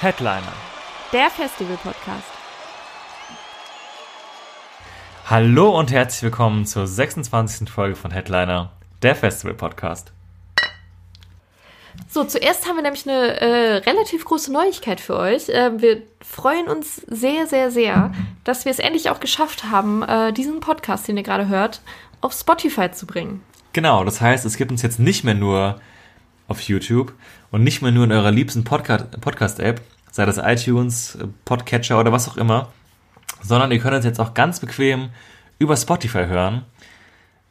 Headliner. Der Festival-Podcast. Hallo und herzlich willkommen zur 26. Folge von Headliner, der Festival Podcast. So, zuerst haben wir nämlich eine äh, relativ große Neuigkeit für euch. Ähm, wir freuen uns sehr, sehr, sehr, dass wir es endlich auch geschafft haben, äh, diesen Podcast, den ihr gerade hört, auf Spotify zu bringen. Genau, das heißt, es gibt uns jetzt nicht mehr nur auf YouTube und nicht mehr nur in eurer liebsten Podca- Podcast-App, sei das iTunes, äh, Podcatcher oder was auch immer, sondern ihr könnt uns jetzt auch ganz bequem über Spotify hören.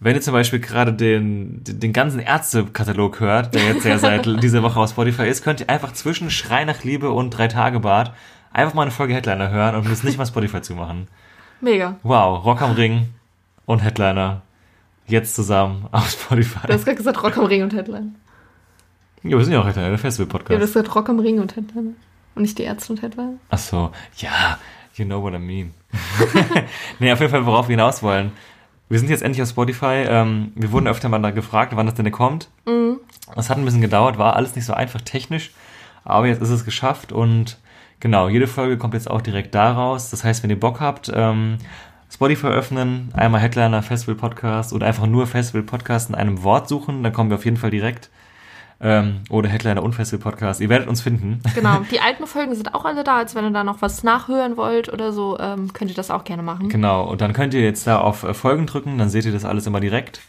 Wenn ihr zum Beispiel gerade den, den ganzen Ärztekatalog hört, der jetzt ja seit dieser Woche auf Spotify ist, könnt ihr einfach zwischen Schrei nach Liebe und Drei Tage Bad einfach mal eine Folge Headliner hören und müsst nicht mal Spotify zumachen. Mega. Wow, Rock am Ring und Headliner jetzt zusammen auf Spotify. Du hast gerade gesagt Rock am Ring und Headline. Ja, wir sind ja auch Headliner, der Ja, du Festival-Podcast. hast gesagt Rock am Ring und Headline. Und nicht die Ärzte und Headline. Ach so, ja, you know what I mean. nee, auf jeden Fall, worauf wir hinaus wollen. Wir sind jetzt endlich auf Spotify. Ähm, wir wurden öfter mal da gefragt, wann das denn kommt. Das hat ein bisschen gedauert, war alles nicht so einfach technisch, aber jetzt ist es geschafft und genau, jede Folge kommt jetzt auch direkt da raus. Das heißt, wenn ihr Bock habt, ähm, Spotify öffnen, einmal Headliner Festival Podcast oder einfach nur Festival Podcast in einem Wort suchen, dann kommen wir auf jeden Fall direkt. Ähm, oder Headliner und Festival Podcast. Ihr werdet uns finden. Genau. Die alten Folgen sind auch alle da. Also wenn ihr da noch was nachhören wollt oder so, ähm, könnt ihr das auch gerne machen. Genau, und dann könnt ihr jetzt da auf äh, Folgen drücken, dann seht ihr das alles immer direkt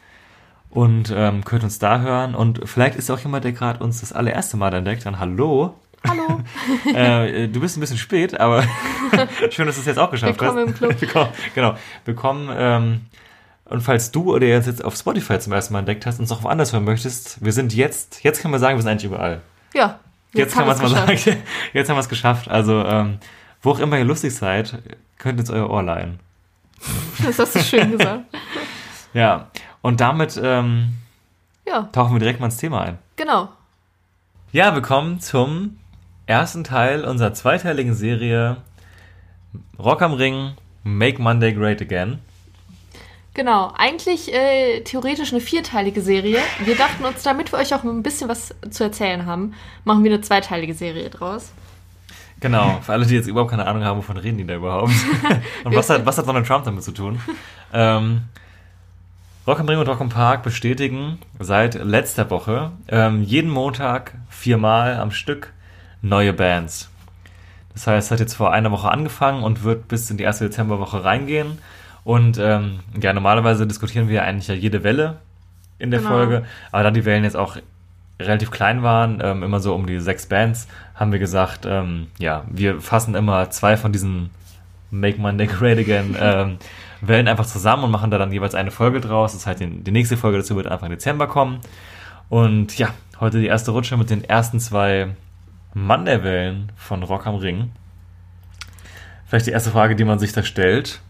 und ähm, könnt uns da hören. Und vielleicht ist auch jemand, der gerade uns das allererste Mal entdeckt, dann hallo. Hallo. äh, du bist ein bisschen spät, aber schön, dass du es jetzt auch geschafft Willkommen hast. im Club. Willkommen, genau, willkommen. Ähm, und falls du oder jetzt jetzt auf Spotify zum ersten Mal entdeckt hast und es auch woanders hören möchtest, wir sind jetzt, jetzt kann man sagen, wir sind eigentlich überall. Ja. Jetzt, kann haben man es mal sagen. Jetzt haben wir es geschafft. Also, ähm, wo auch immer ihr lustig seid, könnt ihr uns euer Ohr leihen. Das hast du schön gesagt. Ja, und damit ähm, Ja, tauchen wir direkt mal ins Thema ein. genau. Ja, willkommen zum ersten Teil unserer zweiteiligen Serie Rock am Ring, Make Monday Great Again. Genau, eigentlich äh, theoretisch eine vierteilige Serie. Wir dachten uns, damit wir euch auch ein bisschen was zu erzählen haben, machen wir eine zweiteilige Serie draus. Genau, für alle, die jetzt überhaupt keine Ahnung haben, wovon reden die da überhaupt? und was hat, was hat Donald Trump damit zu tun? Ähm, Rock am Ring und Rock am Park bestätigen seit letzter Woche ähm, jeden Montag viermal am Stück neue Bands. Das heißt, es hat jetzt vor einer Woche angefangen und wird bis in die erste Dezemberwoche reingehen. Und ähm, ja, normalerweise diskutieren wir eigentlich ja jede Welle in der Genau. Folge, aber da die Wellen jetzt auch relativ klein waren, ähm, immer so um die sechs Bands, haben wir gesagt, ähm, ja, wir fassen immer zwei von diesen Make Monday Great Again ähm, Wellen einfach zusammen und machen da dann jeweils eine Folge draus. Das heißt, die, die nächste Folge dazu wird Anfang Dezember kommen. Und ja, heute die erste Rutsche mit den ersten zwei Monday-Wellen von Rock am Ring. Vielleicht die erste Frage, die man sich da stellt.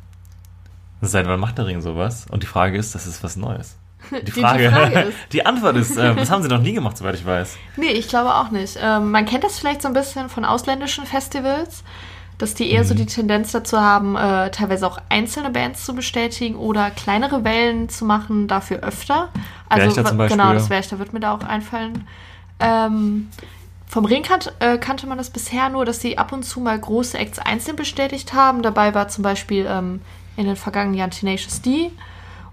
Seit wann macht der Ring sowas? Und die Frage ist, das ist was Neues. Die Die- die Frage, Frage ist- die Antwort ist, äh, das haben sie noch nie gemacht, soweit ich weiß. Nee, ich glaube auch nicht. Ähm, man kennt das vielleicht so ein bisschen von ausländischen Festivals, dass die eher so die Tendenz dazu haben, äh, teilweise auch einzelne Bands zu bestätigen oder kleinere Wellen zu machen, dafür öfter. Also zum wa- Beispiel. genau, das Werchter wird mir da auch einfallen. Ähm, vom Ring kan äh, kannte man das bisher nur, dass sie ab und zu mal große Acts einzeln bestätigt haben. Dabei war zum Beispiel ähm, in den vergangenen Jahren Tenacious D.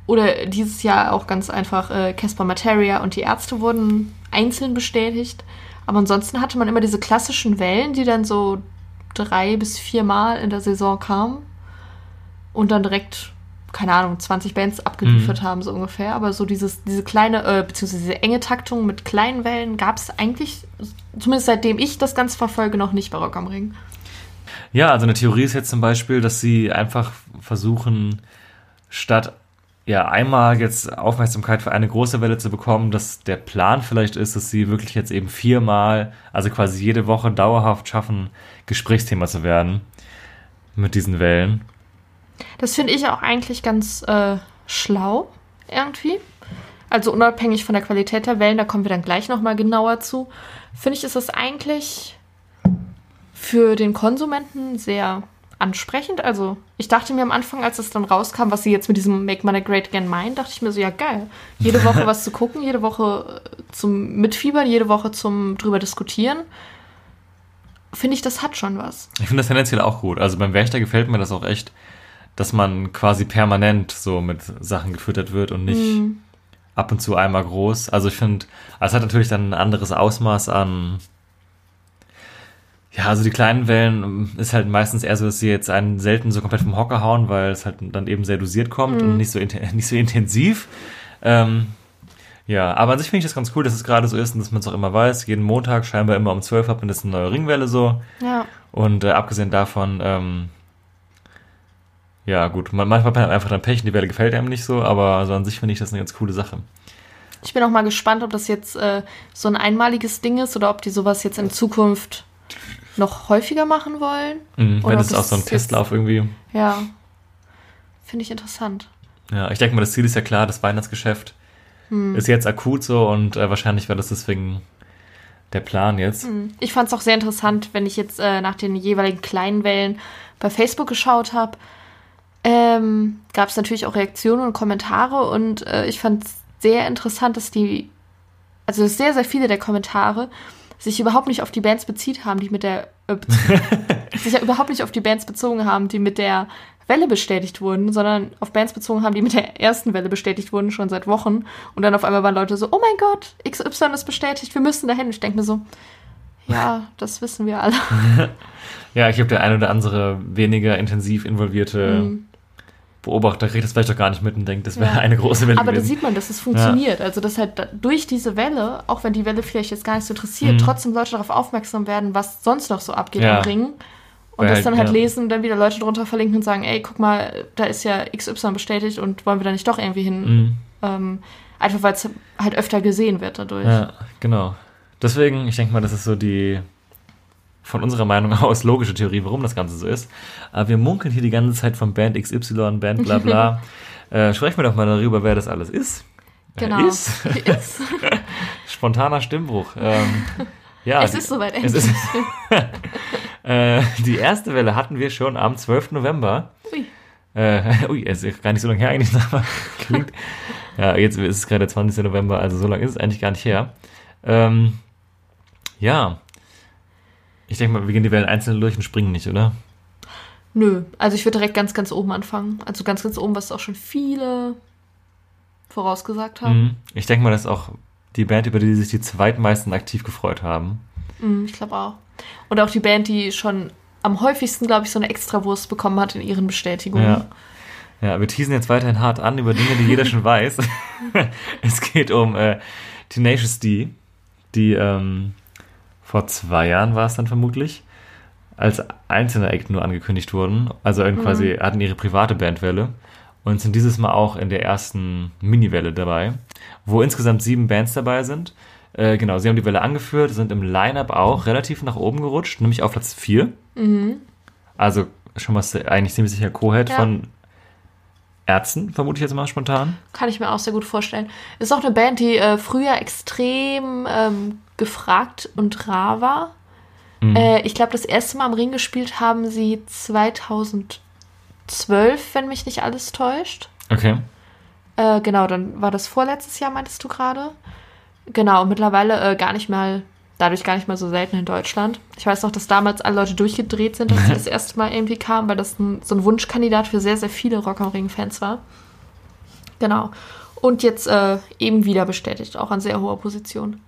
Oder dieses Jahr auch ganz einfach äh, Casper Materia und die Ärzte wurden einzeln bestätigt. Aber ansonsten hatte man immer diese klassischen Wellen, die dann so drei bis viermal in der Saison kamen und dann direkt, keine Ahnung, 20 Bands abgeliefert haben, so ungefähr. Aber so dieses, diese kleine, äh, beziehungsweise diese enge Taktung mit kleinen Wellen gab es eigentlich, zumindest seitdem ich das Ganze verfolge, noch nicht bei Rock am Ring. Ja, also eine Theorie ist jetzt zum Beispiel, dass sie einfach versuchen, statt ja, einmal jetzt Aufmerksamkeit für eine große Welle zu bekommen, dass der Plan vielleicht ist, dass sie wirklich jetzt eben viermal, also quasi jede Woche dauerhaft schaffen, Gesprächsthema zu werden mit diesen Wellen. Das finde ich auch eigentlich ganz äh, schlau, irgendwie. Also unabhängig von der Qualität der Wellen, da kommen wir dann gleich nochmal genauer zu. Finde ich, ist es eigentlich für den Konsumenten sehr ansprechend. Also ich dachte mir am Anfang, als es dann rauskam, was sie jetzt mit diesem Make Money Great Again meinen, dachte ich mir so, ja geil. Jede Woche was zu gucken, jede Woche äh, zum Mitfiebern, jede Woche zum drüber diskutieren. Finde ich, das hat schon was. Ich finde das tendenziell auch gut. Also beim Wächter gefällt mir das auch echt, dass man quasi permanent so mit Sachen gefüttert wird und nicht Mhm. ab und zu einmal groß. Also ich finde, es hat natürlich dann ein anderes Ausmaß an. Ja, also die kleinen Wellen ähm, ist halt meistens eher so, dass sie jetzt einen selten so komplett vom Hocker hauen, weil es halt dann eben sehr dosiert kommt und nicht so, nicht so intensiv. Ähm, ja, aber an sich finde ich das ganz cool, dass es gerade so ist und dass man es auch immer weiß. Jeden Montag, scheinbar immer um 12 hat man jetzt eine neue Ringwelle so. Ja. Und äh, abgesehen davon, ähm, ja gut, man, manchmal hat man einfach dann Pech und die Welle gefällt einem nicht so, aber also an sich finde ich das eine ganz coole Sache. Ich bin auch mal gespannt, ob das jetzt äh, so ein einmaliges Ding ist oder ob die sowas jetzt in Zukunft noch häufiger machen wollen. Mhm, wenn das auch so ein Testlauf irgendwie. Ja. Finde ich interessant. Ja, ich denke mal, das Ziel ist ja klar, das Weihnachtsgeschäft Hm. ist jetzt akut so und äh, wahrscheinlich war das deswegen der Plan jetzt. Ich fand es auch sehr interessant, wenn ich jetzt äh, nach den jeweiligen kleinen Wellen bei Facebook geschaut habe. Ähm, Gab es natürlich auch Reaktionen und Kommentare und äh, ich fand es sehr interessant, dass die, also dass sehr, sehr viele der Kommentare sich überhaupt nicht auf die Bands bezieht haben, die mit der, äh, sich ja überhaupt nicht auf die Bands bezogen haben, die mit der Welle bestätigt wurden, sondern auf Bands bezogen haben, die mit der ersten Welle bestätigt wurden, schon seit Wochen. Und dann auf einmal waren Leute so, oh mein Gott, XY ist bestätigt, wir müssen dahin. Ich denke mir so, ja, das wissen wir alle. Ja, ich habe der ein oder andere weniger intensiv involvierte Mhm. Beobachter kriegt das vielleicht doch gar nicht mit und denkt, das wäre Ja. eine große Welle Aber da gewesen. sieht man, dass es funktioniert. Also, dass halt da- durch diese Welle, auch wenn die Welle vielleicht jetzt gar nicht so interessiert, Mhm. trotzdem Leute darauf aufmerksam werden, was sonst noch so abgeht Ja. am Ring. Und Weil das halt, dann halt ja. lesen und dann wieder Leute drunter verlinken und sagen, ey, guck mal, da ist ja XY bestätigt und wollen wir da nicht doch irgendwie hin? Mhm. Ähm, einfach weil es halt öfter gesehen wird dadurch. Ja, genau. Deswegen, ich denke mal, das ist so die von unserer Meinung aus logische Theorie, warum das Ganze so ist. Aber wir munkeln hier die ganze Zeit von Band XY, Band bla bla. äh, sprechen wir doch mal darüber, wer das alles ist. Genau. Ist. ist. Spontaner Stimmbruch. Ähm, ja, es die, ist soweit endlich. ist, äh, die erste Welle hatten wir schon am 12. November. Ui. Äh, ui, es ist gar nicht so lange her eigentlich, aber klingt. Ja, jetzt ist es gerade der 20. November, also so lange ist es eigentlich gar nicht her. Ähm, ja. Ich denke mal, wir gehen die Wellen einzeln durch und springen nicht, oder? Nö, also ich würde direkt ganz, ganz oben anfangen. Also ganz, ganz oben, was auch schon viele vorausgesagt haben. Mhm. Ich denke mal, das ist auch die Band, über die sich die zweitmeisten aktiv gefreut haben. Mhm, ich glaube auch. Und auch die Band, die schon am häufigsten, glaube ich, so eine Extrawurst bekommen hat in ihren Bestätigungen. Ja. Ja, wir teasen jetzt weiterhin hart an über Dinge, die jeder schon weiß. es geht um äh, Tenacious D, die ähm, vor zwei Jahren war es dann vermutlich, als einzelner Act nur angekündigt wurden. Also Mhm. quasi hatten ihre private Bandwelle und sind dieses Mal auch in der ersten Mini-Welle dabei, wo insgesamt sieben Bands dabei sind. Äh, genau, sie haben die Welle angeführt, sind im Line-Up auch relativ nach oben gerutscht, nämlich auf Platz 4. Also schon mal eigentlich ziemlich sicher Co-Head Ja. von Ärzten, vermute ich jetzt mal spontan. Kann ich mir auch sehr gut vorstellen. Ist auch eine Band, die äh, früher extrem ähm, gefragt und rar war. Mhm. Äh, ich glaube, das erste Mal am Ring gespielt haben sie 2012, wenn mich nicht alles täuscht. Okay. Äh, genau, dann war das vorletztes Jahr, meintest du gerade. Genau, und mittlerweile äh, gar nicht mal, dadurch gar nicht mal so selten in Deutschland. Ich weiß noch, dass damals alle Leute durchgedreht sind, als sie das erste Mal irgendwie kamen, weil das ein, so ein Wunschkandidat für sehr, sehr viele Rock am Ring-Fans war. Genau. Und jetzt äh, eben wieder bestätigt, auch an sehr hoher Position.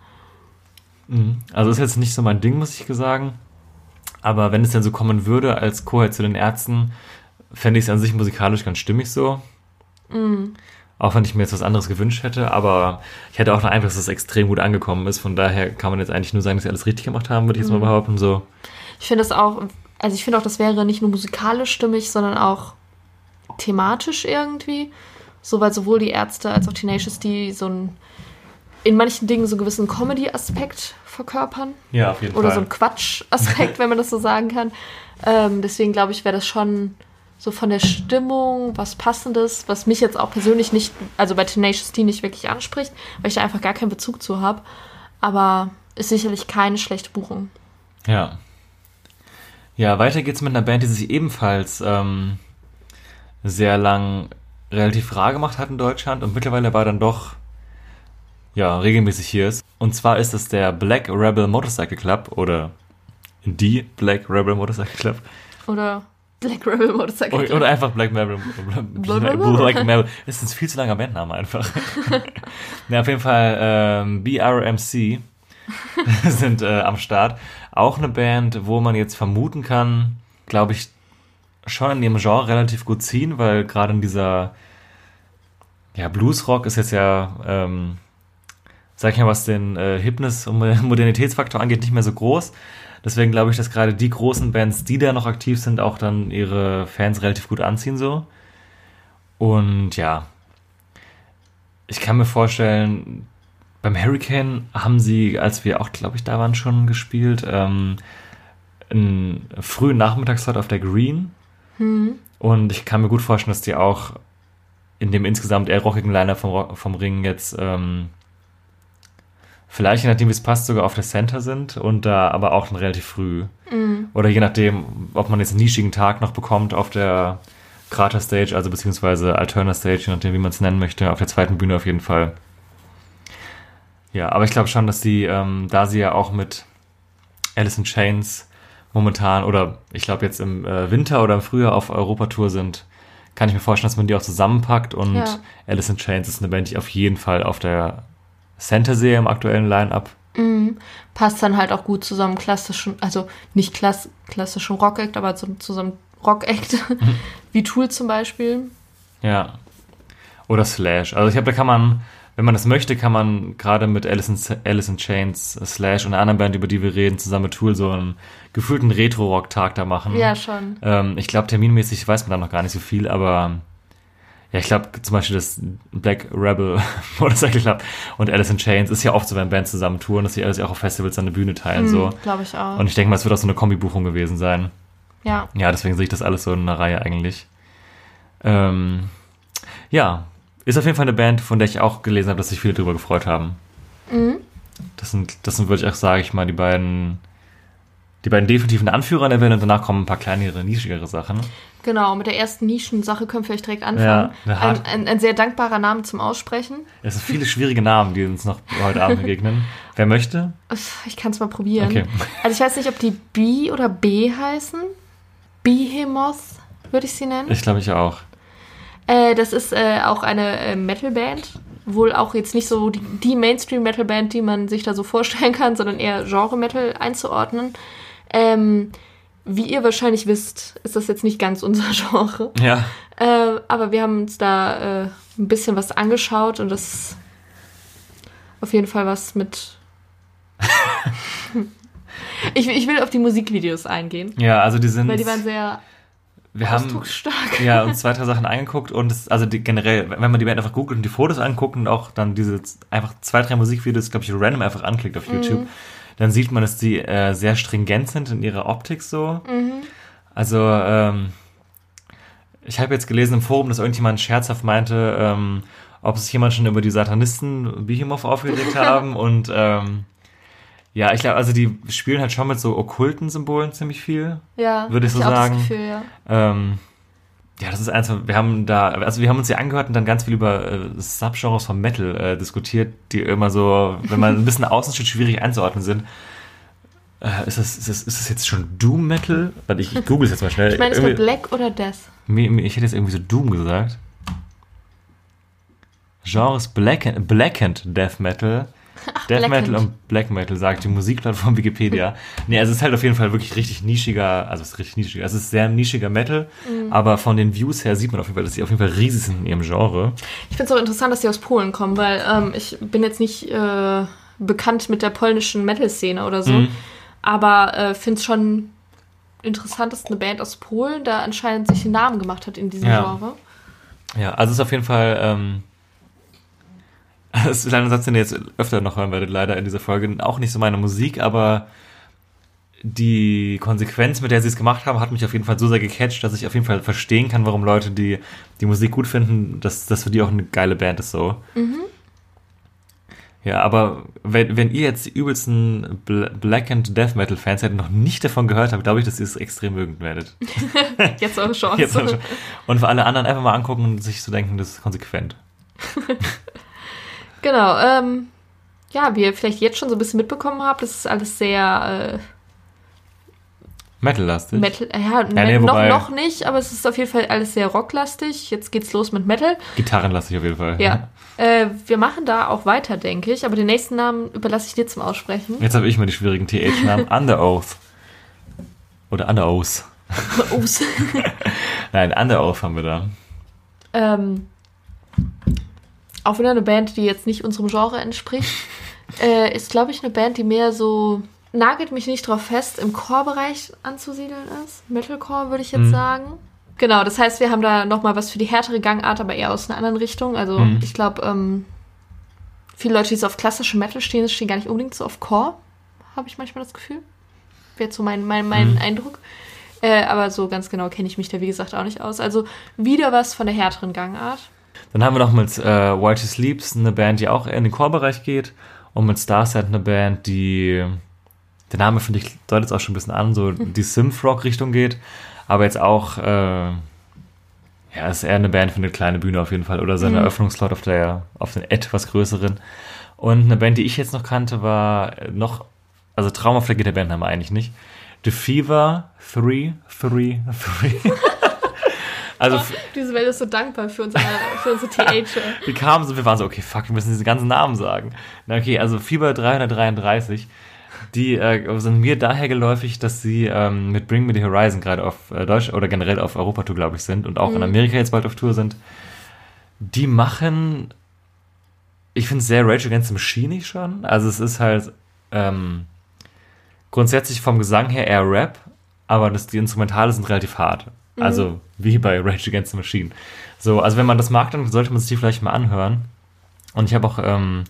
Mhm. Also ist jetzt nicht so mein Ding, muss ich sagen. Aber wenn es denn so kommen würde als Co-Head zu den Ärzten, fände ich es an sich musikalisch ganz stimmig so. Auch wenn ich mir jetzt was anderes gewünscht hätte, aber ich hätte auch den Eindruck, dass es extrem gut angekommen ist. Von daher kann man jetzt eigentlich nur sagen, dass sie alles richtig gemacht haben, würde ich jetzt mal behaupten. So. Ich finde das auch, also ich finde auch, das wäre nicht nur musikalisch stimmig, sondern auch thematisch irgendwie. So, weil sowohl die Ärzte als auch Tenacious D so ein, in manchen Dingen so einen gewissen Comedy-Aspekt verkörpern. Ja, auf jeden Oder Fall. so ein Quatsch-Aspekt, wenn man das so sagen kann. Ähm, deswegen glaube ich, wäre das schon so von der Stimmung was Passendes, was mich jetzt auch persönlich nicht, also bei Tenacious D nicht wirklich anspricht, weil ich da einfach gar keinen Bezug zu habe. Aber ist sicherlich keine schlechte Buchung. Ja. Ja, weiter geht's mit einer Band, die sich ebenfalls ähm, sehr lang relativ rar gemacht hat in Deutschland und mittlerweile aber dann doch ja, regelmäßig hier ist. Und zwar ist es der Black Rebel Motorcycle Club oder die Black Rebel Motorcycle Club. Oder Black Rebel Motorcycle. Oder, Club. oder einfach Black Marble. Black Marble. Das ist ein viel zu langer Bandname einfach. ja, auf jeden Fall ähm, BRMC sind äh, am Start. Auch eine Band, wo man jetzt vermuten kann, glaube ich, schon in ihrem Genre relativ gut ziehen, weil gerade in dieser ja, Bluesrock ist jetzt ja, ähm, sag ich mal, was den äh, Hipness- und Modernitätsfaktor angeht, nicht mehr so groß. Deswegen glaube ich, dass gerade die großen Bands, die da noch aktiv sind, auch dann ihre Fans relativ gut anziehen so. Und ja, ich kann mir vorstellen, beim Hurricane haben sie, als wir auch, glaube ich, da waren, schon gespielt, ähm, einen frühen Nachmittagsslot auf der Green. Und ich kann mir gut vorstellen, dass die auch in dem insgesamt eher rockigen Liner vom, vom Ring jetzt ähm, vielleicht, je nachdem wie es passt, sogar auf der Center sind und da aber auch dann relativ früh. Oder je nachdem, ob man jetzt einen nischigen Tag noch bekommt auf der Krater Stage, also beziehungsweise Alterna Stage, je nachdem, wie man es nennen möchte, auf der zweiten Bühne auf jeden Fall. Ja, aber ich glaube schon, dass die, ähm, da sie ja auch mit Alice in Chains momentan oder ich glaube jetzt im äh, Winter oder im Frühjahr auf Europatour sind, kann ich mir vorstellen, dass man die auch zusammenpackt und Ja. Alice in Chains ist eine Band, die auf jeden Fall auf der Sehe im aktuellen Line-Up. Passt dann halt auch gut zusammen klassischen, also nicht klass, klassischen Rock-Act, aber zu, zusammen Rock-Act, wie Tool zum Beispiel. Ja. Oder Slash. Also ich glaube, da kann man, wenn man das möchte, kann man gerade mit Alice in, Alice in Chains, Slash und einer anderen Band, über die wir reden, zusammen mit Tool so einen gefühlten Retro-Rock-Tag da machen. Ja, schon. Ähm, ich glaube, terminmäßig weiß man da noch gar nicht so viel, aber ja, ich glaube zum Beispiel das Black Rebel Motorcycle Club und Alice in Chains ist ja oft so, wenn Bands zusammen touren, dass sie alles auch auf Festivals eine Bühne teilen. so. Glaube ich auch. Und ich denke mal, es wird auch so eine Kombibuchung gewesen sein. ja. Ja, deswegen sehe ich das alles so in einer Reihe eigentlich. Ähm, ja, ist auf jeden Fall eine Band, von der ich auch gelesen habe, dass sich viele drüber gefreut haben. Das sind, das sind wirklich auch, sage ich mal, die beiden, die beiden definitiven Anführer der Welt und danach kommen ein paar kleinere, nischigere Sachen. Genau, mit der ersten Nischensache können wir vielleicht direkt anfangen. Ja, ein, ein, ein sehr dankbarer Name zum Aussprechen. Es sind viele schwierige Namen, die uns noch heute Abend begegnen. Wer möchte? Ich kann es mal probieren. Okay. Also ich weiß nicht, ob die B oder B heißen. Behemoth würde ich sie nennen. Ich glaube, ich auch. Äh, das ist äh, auch eine äh, Metalband. Wohl auch jetzt nicht so die, die Mainstream-Metal-Band, die man sich da so vorstellen kann, sondern eher Genre-Metal einzuordnen. Ähm, wie ihr wahrscheinlich wisst, ist das jetzt nicht ganz unser Genre. Ja. Äh, aber wir haben uns da äh, ein bisschen was angeschaut und das ist auf jeden Fall was mit. ich, ich will auf die Musikvideos eingehen, Ja, also die sind. weil die waren sehr wir haben ja, uns zwei, drei Sachen angeguckt und es, also die, generell, wenn man die Band einfach googelt und die Fotos anguckt und auch dann diese einfach zwei, drei Musikvideos, glaube ich, random einfach anklickt auf YouTube, dann sieht man, dass die äh, sehr stringent sind in ihrer Optik so. Also, ähm, ich habe jetzt gelesen im Forum, dass irgendjemand scherzhaft meinte, ähm, ob sich jemand schon über die Satanisten Behemoth aufgeregt haben und ähm, ja, ich glaube, also die spielen halt schon mit so okkulten Symbolen ziemlich viel. Ja, Würde ich so sagen. Das Gefühl, ja. Ähm, ja, das ist eins, wir haben da, also wir haben uns ja angehört und dann ganz viel über äh, Subgenres von Metal äh, diskutiert, die immer so, wenn man ein bisschen außen steht, schwierig einzuordnen sind. Äh, ist, das, ist, das, ist das jetzt schon Doom Metal? Warte, ich, ich google es jetzt mal schnell. Ich meine, war Irgendwie- Black oder Death. mir, mir, ich hätte jetzt irgendwie so Doom gesagt. Genres Black, Blackened Death Metal. Death Blackened. Metal und Black Metal, sagt die Musikplattform Wikipedia. nee, also es ist halt auf jeden Fall wirklich richtig nischiger, also es ist richtig nischiger, es ist sehr nischiger Metal, Mhm. aber von den Views her sieht man auf jeden Fall, dass sie auf jeden Fall riesig sind in ihrem Genre. Ich finde es auch interessant, dass die aus Polen kommen, weil ähm, ich bin jetzt nicht äh, bekannt mit der polnischen Metal-Szene oder so, Mhm. aber äh, finde es schon interessant, dass eine Band aus Polen da anscheinend sich einen Namen gemacht hat in diesem Ja. Genre. Ja, also es ist auf jeden Fall, ähm, das ist ein Satz, den ihr jetzt öfter noch hören werdet, leider in dieser Folge. Auch nicht so meine Musik, aber die Konsequenz, mit der sie es gemacht haben, hat mich auf jeden Fall so sehr gecatcht, dass ich auf jeden Fall verstehen kann, warum Leute, die die Musik gut finden, dass das für die auch eine geile Band ist so. Ja, aber wenn, wenn ihr jetzt die übelsten Bl Black and Death Metal Fans hättet noch nicht davon gehört habt, glaube ich, dass ihr es extrem mögen werdet. Jetzt eure Chance. Jetzt auch schon. und für alle anderen einfach mal angucken und sich so denken, das ist konsequent. Genau, ähm, ja, wie ihr vielleicht jetzt schon so ein bisschen mitbekommen habt, das ist alles sehr Metal-lastig. äh, Metal, äh, ja, nee, noch, noch nicht, aber es ist auf jeden Fall alles sehr rocklastig. Jetzt geht's los mit Metal. Gitarrenlastig auf jeden Fall. Ja. Äh, wir machen da auch weiter, denke ich, aber den nächsten Namen überlasse ich dir zum Aussprechen. Jetzt habe ich mal die schwierigen TH-Namen. Under Oath. Oder Under Oath. Nein, Under Oath haben wir da. ähm, auch wieder eine Band, die jetzt nicht unserem Genre entspricht, äh, ist, glaube ich, eine Band, die mehr so, nagelt mich nicht drauf fest, im Core-Bereich anzusiedeln ist. Metalcore, würde ich jetzt Mhm. sagen. Genau, das heißt, wir haben da nochmal was für die härtere Gangart, aber eher aus einer anderen Richtung. Also, Mhm. ich glaube, ähm, viele Leute, die so auf klassische Metal stehen, stehen gar nicht unbedingt so auf Core, habe ich manchmal das Gefühl. Wäre so mein, mein, mein Mhm. Eindruck. Äh, aber so ganz genau kenne ich mich da, wie gesagt, auch nicht aus. Also wieder was von der härteren Gangart. Dann haben wir noch mit äh, White Sleeps eine Band, die auch eher in den Core-Bereich geht. Und mit Starset eine Band, die, der Name finde ich, deutet es auch schon ein bisschen an, so die Synth-Rock-Richtung geht. Aber jetzt auch, äh, ja, ist eher eine Band für eine kleine Bühne auf jeden Fall. Oder seine Mhm. Eröffnungslot auf der, auf den etwas größeren. Und eine Band, die ich jetzt noch kannte, war noch, also Traumafleck geht der Bandname eigentlich nicht. The Fever 3, 3, 3. also f- Diese Welt ist so dankbar für unsere, für unsere TH. wir kamen so, wir waren so, okay, fuck, wir müssen diese ganzen Namen sagen. Na, okay, also Fieber 333, die äh, sind mir daher geläufig, dass sie ähm, mit Bring Me the Horizon gerade auf äh, Deutsch oder generell auf Europatour, glaube ich, sind und auch in Amerika jetzt bald auf Tour sind. Die machen, ich finde es sehr Rage Against the Machine schon. Also es ist halt ähm, grundsätzlich vom Gesang her eher Rap, aber das, die Instrumentale sind relativ hart. Also wie bei Rage Against the Machine. So, also wenn man das mag, dann sollte man sich die vielleicht mal anhören. Und ich habe auch, ähm,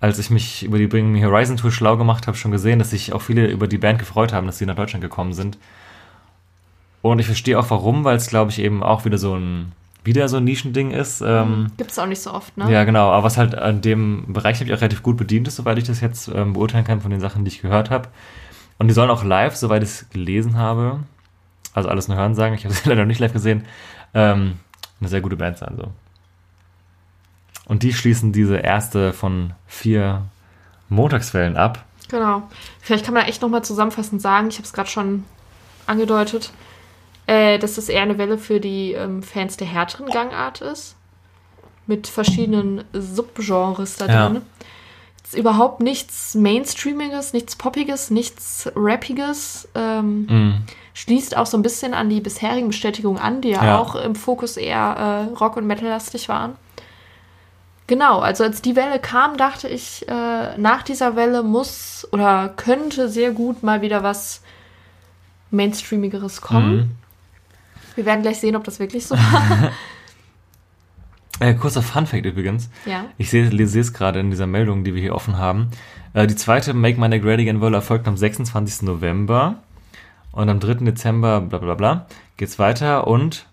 als ich mich über die Bring Me Horizon Tour schlau gemacht habe, schon gesehen, dass sich auch viele über die Band gefreut haben, dass sie nach Deutschland gekommen sind. Und ich verstehe auch warum, weil es, glaube ich, eben auch wieder so ein, wieder so ein Nischending ist. Ähm, Gibt es auch nicht so oft, ne? ja, genau. Aber was halt an dem Bereich nämlich auch relativ gut bedient ist, soweit ich das jetzt ähm, beurteilen kann von den Sachen, die ich gehört habe. Und die sollen auch live, soweit ich es gelesen habe, also alles nur hören sagen, ich habe es leider noch nicht live gesehen, ähm, eine sehr gute Band sein. So. Und die schließen diese erste von vier Montagswellen ab. Genau. Vielleicht kann man echt nochmal zusammenfassend sagen, ich habe es gerade schon angedeutet, äh, dass das eher eine Welle für die ähm, Fans der härteren Gangart ist. Mit verschiedenen Subgenres da Ja. Ist überhaupt nichts Mainstreamiges, nichts Poppiges, nichts Rappiges. Ähm, Mm. schließt auch so ein bisschen an die bisherigen Bestätigungen an, die ja, Ja. auch im Fokus eher äh, Rock- und Metal-lastig waren. Genau, also als die Welle kam, dachte ich, äh, nach dieser Welle muss oder könnte sehr gut mal wieder was Mainstreamigeres kommen. Mhm. Wir werden gleich sehen, ob das wirklich so war. Äh, kurzer Fun-Fact übrigens. ja. Ich sehe es gerade in dieser Meldung, die wir hier offen haben. Äh, die zweite Make My Neck Ready Again Welle erfolgt am 26. November. Und am 3. Dezember, bla bla bla, geht's weiter. Und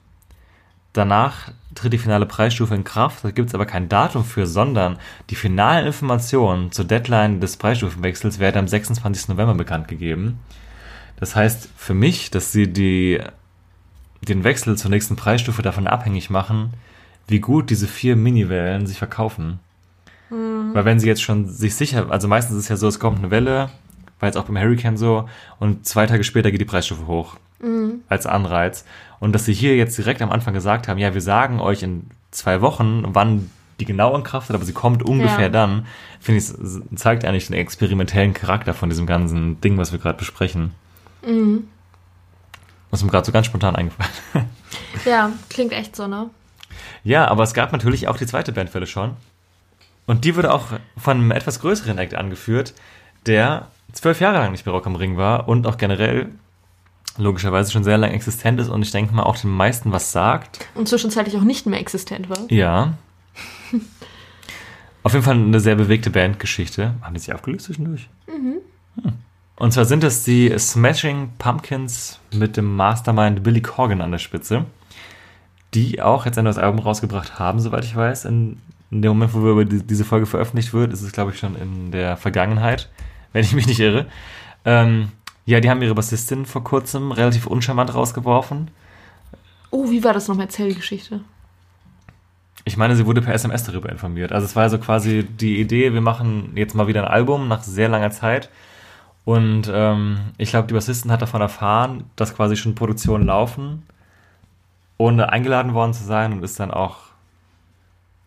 danach tritt die finale Preisstufe in Kraft. Da gibt es aber kein Datum für, sondern die finalen Informationen zur Deadline des Preisstufenwechsels werden am 26. November bekannt gegeben. Das heißt für mich, dass sie die, den Wechsel zur nächsten Preisstufe davon abhängig machen, wie gut diese vier Mini-Wellen sich verkaufen. Weil wenn sie jetzt schon sich sicher, also meistens ist es ja so, es kommt eine Welle, war jetzt auch beim Hurricane so, und zwei Tage später geht die Preisstufe hoch. Als Anreiz. Und dass sie hier jetzt direkt am Anfang gesagt haben, ja, wir sagen euch in zwei Wochen, wann die genau in Kraft hat, aber sie kommt ungefähr Ja. dann, finde ich, zeigt eigentlich den experimentellen Charakter von diesem ganzen Ding, was wir gerade besprechen. Was mir gerade so ganz spontan eingefallen. ja, klingt echt so, ne? Ja, aber es gab natürlich auch die zweite Bandwelle schon. Und die wurde auch von einem etwas größeren Act angeführt, der zwölf Jahre lang nicht bei Rock am Ring war und auch generell logischerweise schon sehr lange existent ist und ich denke mal auch den meisten was sagt. Und zwischenzeitlich auch nicht mehr existent war. Ja. Auf jeden Fall eine sehr bewegte Bandgeschichte. Haben die sich aufgelöst zwischendurch? Mhm. Hm. Und zwar sind es die Smashing Pumpkins mit dem Mastermind Billy Corgan an der Spitze, die auch jetzt ein neues Album rausgebracht haben, soweit ich weiß. In, in dem Moment, wo wir über die, diese Folge veröffentlicht wird, ist es, glaube ich, schon in der Vergangenheit, wenn ich mich nicht irre. Ähm, ja, die haben ihre Bassistin vor kurzem relativ uncharmant rausgeworfen. Oh, wie war das nochmal? Erzähl die Geschichte. Ich meine, sie wurde per SMS darüber informiert. Also es war so quasi die Idee, wir machen jetzt mal wieder ein Album nach sehr langer Zeit. Und ähm, ich glaube, die Bassistin hat davon erfahren, dass quasi schon Produktionen laufen, ohne eingeladen worden zu sein und ist dann auch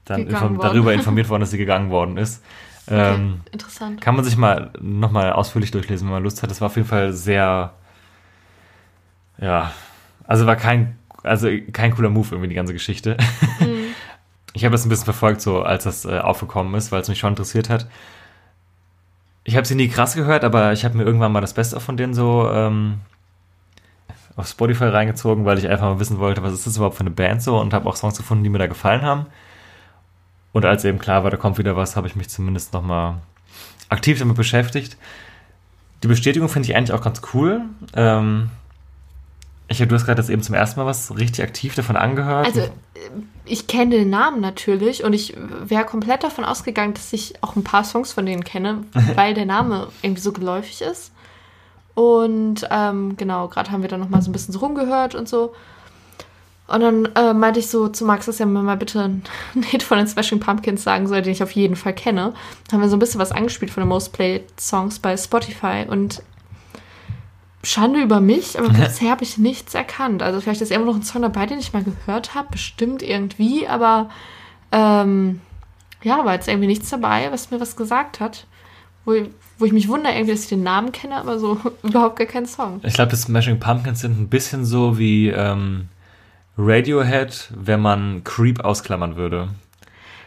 dann inform darüber informiert worden, dass sie gegangen worden ist. Okay, Ähm, interessant. kann man sich mal nochmal ausführlich durchlesen, wenn man Lust hat. Das war auf jeden Fall sehr, ja, also war kein, also kein cooler Move irgendwie die ganze Geschichte. Ich habe das ein bisschen verfolgt, so als das äh, aufgekommen ist, weil es mich schon interessiert hat. Ich habe sie nie krass gehört, aber ich habe mir irgendwann mal das Beste von denen so ähm, auf Spotify reingezogen, weil ich einfach mal wissen wollte, was ist das überhaupt für eine Band so und habe auch Songs gefunden, die mir da gefallen haben. Und als eben klar war, da kommt wieder was, habe ich mich zumindest nochmal aktiv damit beschäftigt. Die Bestätigung finde ich eigentlich auch ganz cool. Ähm, ich habe, du hast gerade jetzt eben zum ersten Mal was richtig aktiv davon angehört. Also, ich kenne den Namen natürlich und ich wäre komplett davon ausgegangen, dass ich auch ein paar Songs von denen kenne, weil der Name irgendwie so geläufig ist. Und ähm, genau, gerade haben wir dann nochmal so ein bisschen so rumgehört und so. Und dann äh, meinte ich so zu Max, dass er mir mal bitte einen Hit von den Smashing Pumpkins sagen soll, den ich auf jeden Fall kenne. Dann haben wir so ein bisschen was angespielt von den Most Played Songs bei Spotify und Schande über mich, aber bisher habe ich nichts erkannt. Also vielleicht ist immer noch ein Song dabei, den ich mal gehört habe, bestimmt irgendwie, aber ähm, ja, war jetzt irgendwie nichts dabei, was mir was gesagt hat. Wo, wo ich mich wundere, irgendwie, dass ich den Namen kenne, aber so überhaupt gar keinen Song. Ich glaube, die Smashing Pumpkins sind ein bisschen so wie ähm, Radiohead, wenn man Creep ausklammern würde.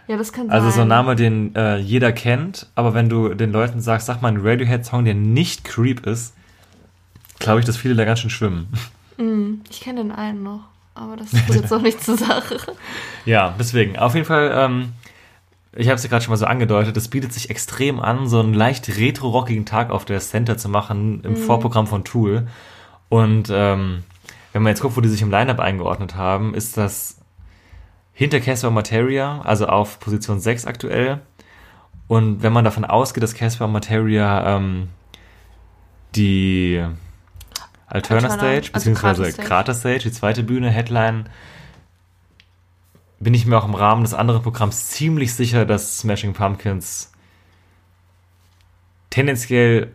Ja, das kann Also sein. so ein Name, den äh, jeder kennt, aber wenn du den Leuten sagst, sag mal einen Radiohead-Song, der nicht Creep ist, glaube ich, dass viele da ganz schön schwimmen. Mm, Ich kenne den einen noch, aber das tut jetzt auch nicht zur Sache. Ja, deswegen. Auf jeden Fall, ähm, ich habe es ja gerade schon mal so angedeutet, es bietet sich extrem an, so einen leicht retro-rockigen Tag auf der Center zu machen im Vorprogramm von Tool. Und ähm, wenn man jetzt guckt, wo die sich im Lineup eingeordnet haben, ist das hinter Casper Materia, also auf Position 6 aktuell. Und wenn man davon ausgeht, dass Casper Materia ähm, die Alterna Stage, also beziehungsweise Stage. Krater Stage, die zweite Bühne, Headline, bin ich mir auch im Rahmen des anderen Programms ziemlich sicher, dass Smashing Pumpkins tendenziell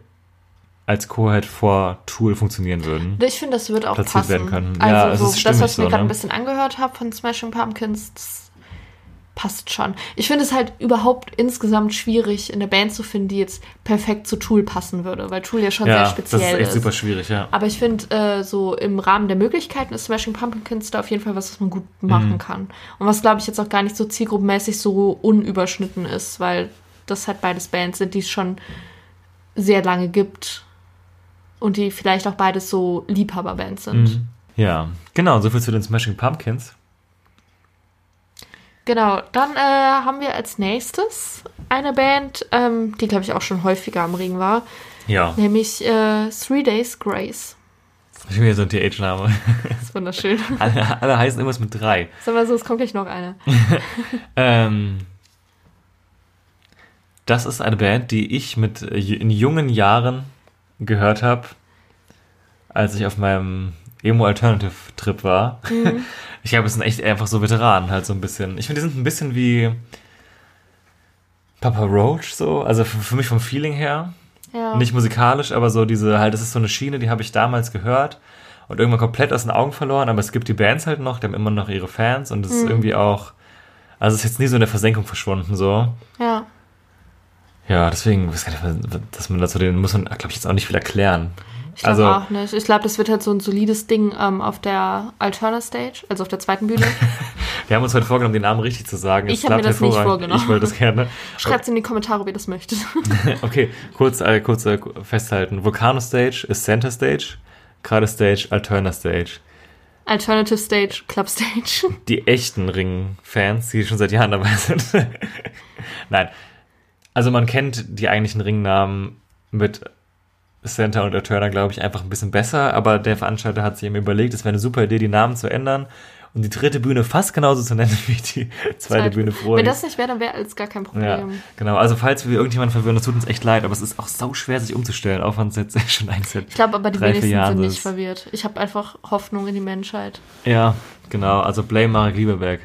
als Co-Head vor Tool funktionieren würden. Ich finde, das wird auch passen. werden können. Also Ja, so, ist das, was ich mir so, gerade ne? ein bisschen angehört habe von Smashing Pumpkins, passt schon. Ich finde es halt überhaupt insgesamt schwierig, in der Band zu finden, die jetzt perfekt zu Tool passen würde, weil Tool ja schon sehr Ja, speziell das ist echt super schwierig, ja. Aber ich finde, äh, so im Rahmen der Möglichkeiten ist Smashing Pumpkins da auf jeden Fall was, was man gut machen Mhm. kann. Und was, glaube ich, jetzt auch gar nicht so zielgruppenmäßig so unüberschnitten ist, weil das halt beides Bands sind, die es schon sehr lange gibt. Und die vielleicht auch beides so Liebhaberbands sind. Mhm. Ja, genau, soviel zu den Smashing Pumpkins. Genau, dann äh, haben wir als nächstes eine Band, ähm, die, glaube ich, auch schon häufiger am Ring war, Ja, nämlich äh, Three Days Grace. ich will so ein TH-Name. Das ist wunderschön. alle, alle heißen irgendwas mit drei. Sag mal so, es kommt gleich noch eine. Ähm, das ist eine Band, die ich mit äh, in jungen Jahren gehört habe, als ich auf meinem Emo Alternative Trip war. Ich glaube, es sind echt einfach so Veteranen, halt so ein bisschen. Ich finde, die sind ein bisschen wie Papa Roach, so. Also für, für mich vom Feeling her. Ja. Nicht musikalisch, aber so diese, halt, das ist so eine Schiene, die habe ich damals gehört und irgendwann komplett aus den Augen verloren, aber es gibt die Bands halt noch, die haben immer noch ihre Fans und es ist irgendwie auch, also es ist jetzt nie so in der Versenkung verschwunden, so. ja. Ja, deswegen, weiß gar nicht, dass man dazu den muss man, glaube ich, jetzt auch nicht viel erklären. Ich glaube Also, auch nicht. Ich glaube, das wird halt so ein solides Ding ähm, auf der Alterna Stage, also auf der zweiten Bühne. wir haben uns heute vorgenommen, den Namen richtig zu sagen. Ich Es hab mir das nicht vorgenommen. Ich wollte das gerne. Schreibt in die Kommentare, ob ihr das möchtet. Okay, kurz, äh, kurz äh, festhalten. Volcano Stage ist Center Stage. Gerade Stage, Alterna Stage. Alternative Stage, Club Stage. Die echten Ring-Fans, die schon seit Jahren dabei sind. Nein. Also man kennt die eigentlichen Ringnamen mit Center und Alterna, glaube ich, einfach ein bisschen besser, aber der Veranstalter hat sich eben überlegt, es wäre eine super Idee, die Namen zu ändern und die dritte Bühne fast genauso zu nennen wie die zweite Bühne vorher. Wenn das nicht wäre, dann wäre alles gar kein Ja, Problem. genau. Also falls wir irgendjemanden verwirren, das tut uns echt leid, aber es ist auch sau schwer, sich umzustellen, auch wenn es jetzt schon eins Ich glaube aber, die Drei, wenigsten Jahren sind nicht es. verwirrt. Ich habe einfach Hoffnung in die Menschheit. Ja, genau. Also Blame Marek Lieberberg.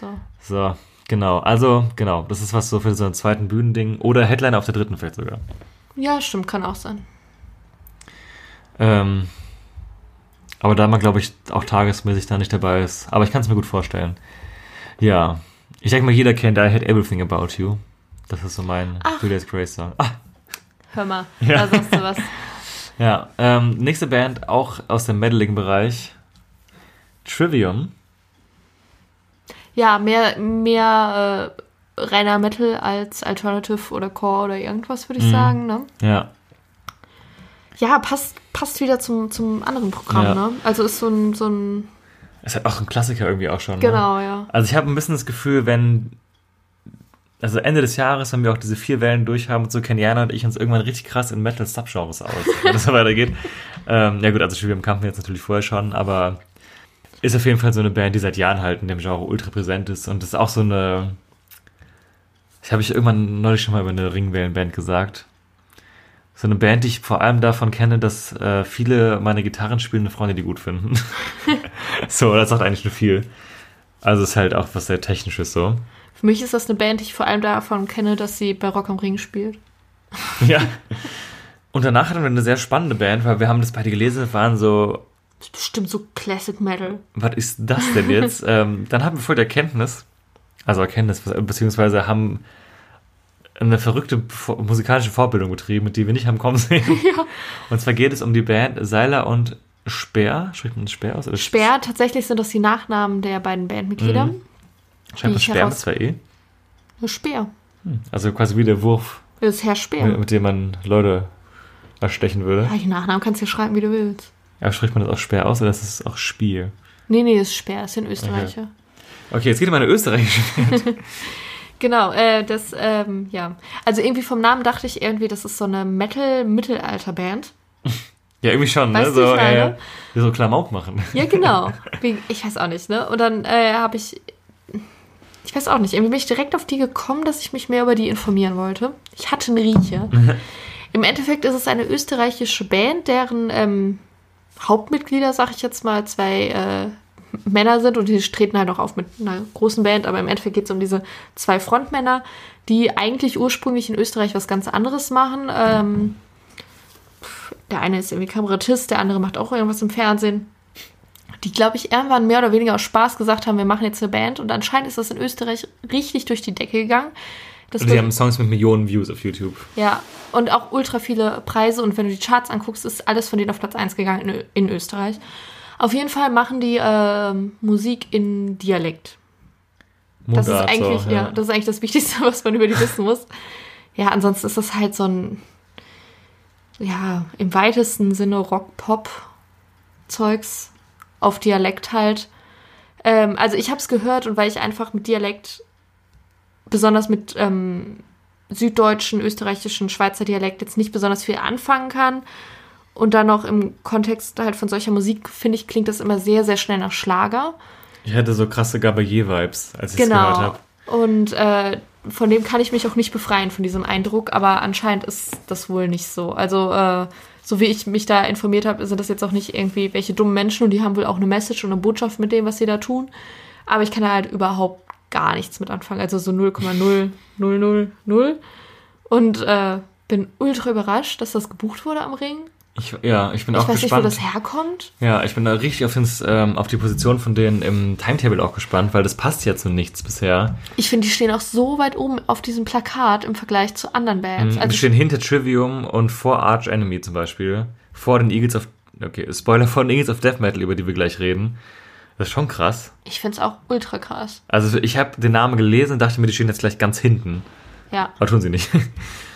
So. So, genau. Also, genau. Das ist was so für so einen zweiten Bühnending. Oder Headliner auf der dritten vielleicht sogar. Ja, stimmt, kann auch sein. Ähm, aber da man, glaube ich, auch tagesmäßig da nicht dabei ist. Aber ich kann es mir gut vorstellen. Ja. Ich denke mal, jeder kennt I Had Everything About You. Das ist so mein Ach. Days Grace Song. Ah, Hör mal, Ja. da sagst du was. ja. Ähm, nächste Band, auch aus dem Medaling-Bereich. Trivium. Ja, mehr, mehr äh, reiner Metal als Alternative oder Core oder irgendwas, würde ich Mhm. sagen. Ne? Ja. Ja, passt, passt wieder zum, zum anderen Programm. Ja. Ne? Also ist so ein, so ein Ist halt auch ein Klassiker irgendwie auch schon. Ne? genau, ja. Also ich habe ein bisschen das Gefühl, wenn also Ende des Jahres, wenn wir auch diese vier Wellen durchhaben und so kennen Jana und ich uns irgendwann richtig krass in Metal-Subgenres aus, wenn das so weitergeht. Ähm, ja gut, also Studio im Kampf jetzt natürlich vorher schon, aber ist auf jeden Fall so eine Band, die seit Jahren halt in dem Genre ultra präsent ist und das ist auch so eine das habe ich irgendwann neulich schon mal über eine Ringwellenband gesagt. So eine Band, die ich vor allem davon kenne, dass äh, viele meine Gitarren spielende Freunde die gut finden. so, das sagt eigentlich schon viel. Also ist halt auch was sehr Technisches so. Für mich ist das eine Band, die ich vor allem davon kenne, dass sie bei Rock am Ring spielt. Ja. Und danach hatten wir eine sehr spannende Band, weil wir haben das beide gelesen, waren so, Das ist bestimmt so Classic Metal. was ist das denn jetzt? ähm, dann haben wir voll die Erkenntnis, also Erkenntnis, beziehungsweise haben eine verrückte musikalische Vorbildung betrieben, mit die wir nicht haben kommen sehen. Ja. Und zwar geht es um die Band Seiler und Speer. Spricht man Speer aus? Oder Speer, tatsächlich sind das die Nachnamen der beiden Bandmitglieder. Mhm. Schreibt man Speer mit zwei E? Speer. Also quasi wie der Wurf, Das ist Herr Speer. mit, mit dem man Leute erstechen würde. Ja, die Nachnamen kannst du ja schreiben, wie du willst. Ja, spricht man das auch Speer aus oder ist es auch Spiel? Nee, nee, das ist Speer, das sind Österreicher. Okay, jetzt geht um eine österreichische Genau, äh, das, ähm, ja. Also irgendwie vom Namen dachte ich irgendwie, das ist so eine Metal-Mittelalter-Band. Ja, irgendwie schon, ne? Weißt du, So, äh, so Klamauk machen. Ja, genau. Ich weiß auch nicht, ne? Und dann äh, habe ich, ich weiß auch nicht, irgendwie bin ich direkt auf die gekommen, dass ich mich mehr über die informieren wollte. Ich hatte einen Riecher. Im Endeffekt ist es eine österreichische Band, deren ähm, Hauptmitglieder, sag ich jetzt mal, zwei äh, Männer sind und die treten halt auch auf mit einer großen Band, aber im Endeffekt geht es um diese zwei Frontmänner, die eigentlich ursprünglich in Österreich was ganz anderes machen. Ähm, der eine ist irgendwie Kabarettist, der andere macht auch irgendwas im Fernsehen. Die, glaube ich, irgendwann mehr oder weniger aus Spaß gesagt haben, wir machen jetzt eine Band. Und anscheinend ist das in Österreich richtig durch die Decke gegangen. Das Und die haben Songs mit Millionen Views auf YouTube. ja, und auch ultra viele Preise. Und wenn du die Charts anguckst, ist alles von denen auf Platz 1 gegangen in, in Österreich. Auf jeden Fall machen die ähm, Musik in Dialekt. Das ist Mundart, eigentlich, so, ja. das ist eigentlich das Wichtigste, was man über die wissen muss. Ja, ansonsten ist das halt so ein, ja, im weitesten Sinne Rock-Pop-Zeugs auf Dialekt halt. Ähm, also ich habe es gehört und weil ich einfach mit Dialekt, besonders mit ähm, süddeutschen, österreichischen, Schweizer Dialekt jetzt nicht besonders viel anfangen kann. Und dann noch im Kontext halt von solcher Musik, finde ich, klingt das immer sehr, sehr schnell nach Schlager. Ich hatte so krasse Gabalier-Vibes, als ich es gehört Genau. habe. Und äh, von dem kann ich mich auch nicht befreien, von diesem Eindruck, aber anscheinend ist das wohl nicht so. Also, äh, so wie ich mich da informiert habe, sind das jetzt auch nicht irgendwie welche dummen Menschen und die haben wohl auch eine Message und eine Botschaft mit dem, was sie da tun. Aber ich kann da halt überhaupt gar nichts mit anfangen. Also so 0,0000. Und äh, bin ultra überrascht, dass das gebucht wurde am Ring. Ich, ja, ich bin Ich auch weiß nicht, wo gespannt. das herkommt. ja, ich bin da richtig auf, ins, ähm, auf die Position von denen im Timetable auch gespannt, weil das passt ja zu nichts bisher. Ich finde, die stehen auch so weit oben auf diesem Plakat im Vergleich zu anderen Bands. Mhm, Also stehen hinter Trivium und vor Arch Enemy zum Beispiel. Vor den Eagles of. Okay, Spoiler vor den Eagles of Death Metal, über die wir gleich reden. Das ist schon krass. ich finde es auch ultra krass. Also ich habe den Namen gelesen und dachte mir, die stehen jetzt gleich ganz hinten. Ja. Aber tun sie nicht.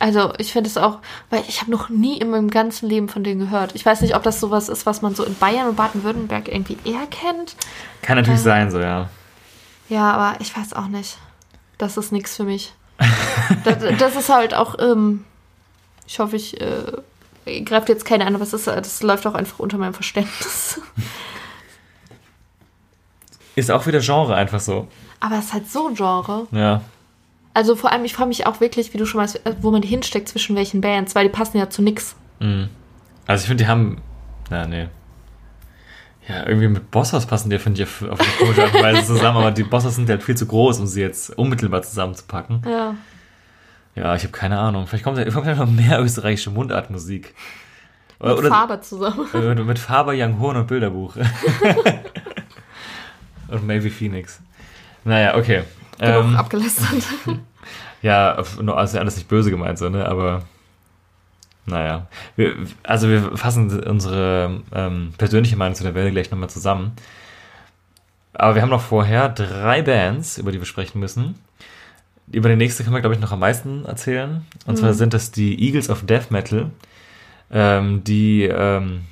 Also ich finde es auch, weil ich habe noch nie in meinem ganzen Leben von denen gehört. Ich weiß nicht, ob das sowas ist, was man so in Bayern und Baden-Württemberg irgendwie eher kennt. Kann natürlich Ähm. sein, so, ja. Ja, aber ich weiß auch nicht. Das ist nichts für mich. das, das ist halt auch, ähm, ich hoffe, ich äh, greift jetzt keine an, aber es ist, das läuft auch einfach unter meinem Verständnis. Ist auch wieder Genre einfach so. Aber es ist halt so ein Genre. Ja. Also vor allem, ich frage mich auch wirklich, wie du schon weißt, wo man die hinsteckt zwischen welchen Bands, weil die passen ja zu nix. Mhm. Also ich finde, die haben. Na, nee. Ja, irgendwie mit Bosshaus passen die, finde ich, auf eine komische Art und Weise zusammen, aber die Bosshaus sind halt viel zu groß, um sie jetzt unmittelbar zusammenzupacken. Ja. Ja, ich habe keine Ahnung. Vielleicht kommt, kommt ja noch mehr österreichische Mundartmusik. Oder, Mit oder Faber zusammen. äh, mit Faber, Young Horn und Bilderbuch. und Maybe Phoenix. Naja, okay. Genug Ähm, abgelästert. Ja, also alles nicht böse gemeint, so, ne? Aber naja. Wir, also wir fassen unsere ähm, persönliche Meinung zu der Welle gleich nochmal zusammen. Aber wir haben noch vorher drei Bands, über die wir sprechen müssen. Über die nächste können wir, glaube ich, noch am meisten erzählen. Und zwar sind das die Eagles of Death Metal, ähm, die, ähm,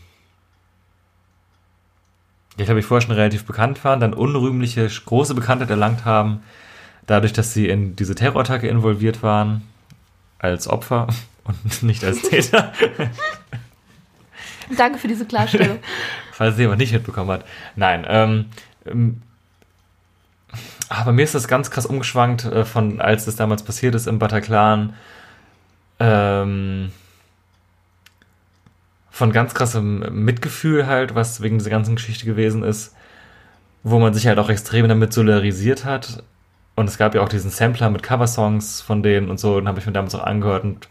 die, glaube ich, vorher schon relativ bekannt waren, dann unrühmliche, große Bekanntheit erlangt haben, dadurch, dass sie in diese Terrorattacke involviert waren, als Opfer und nicht als Täter, Danke für diese Klarstellung. falls sie jemand nicht mitbekommen hat. Nein, ähm, ähm, aber mir ist das ganz krass umgeschwankt, äh, von als das damals passiert ist im Bataclan, ähm, von ganz krassem Mitgefühl halt, was wegen dieser ganzen Geschichte gewesen ist, wo man sich halt auch extrem damit solidarisiert hat. Und es gab ja auch diesen Sampler mit Coversongs von denen und so, den habe ich mir damals auch angehört und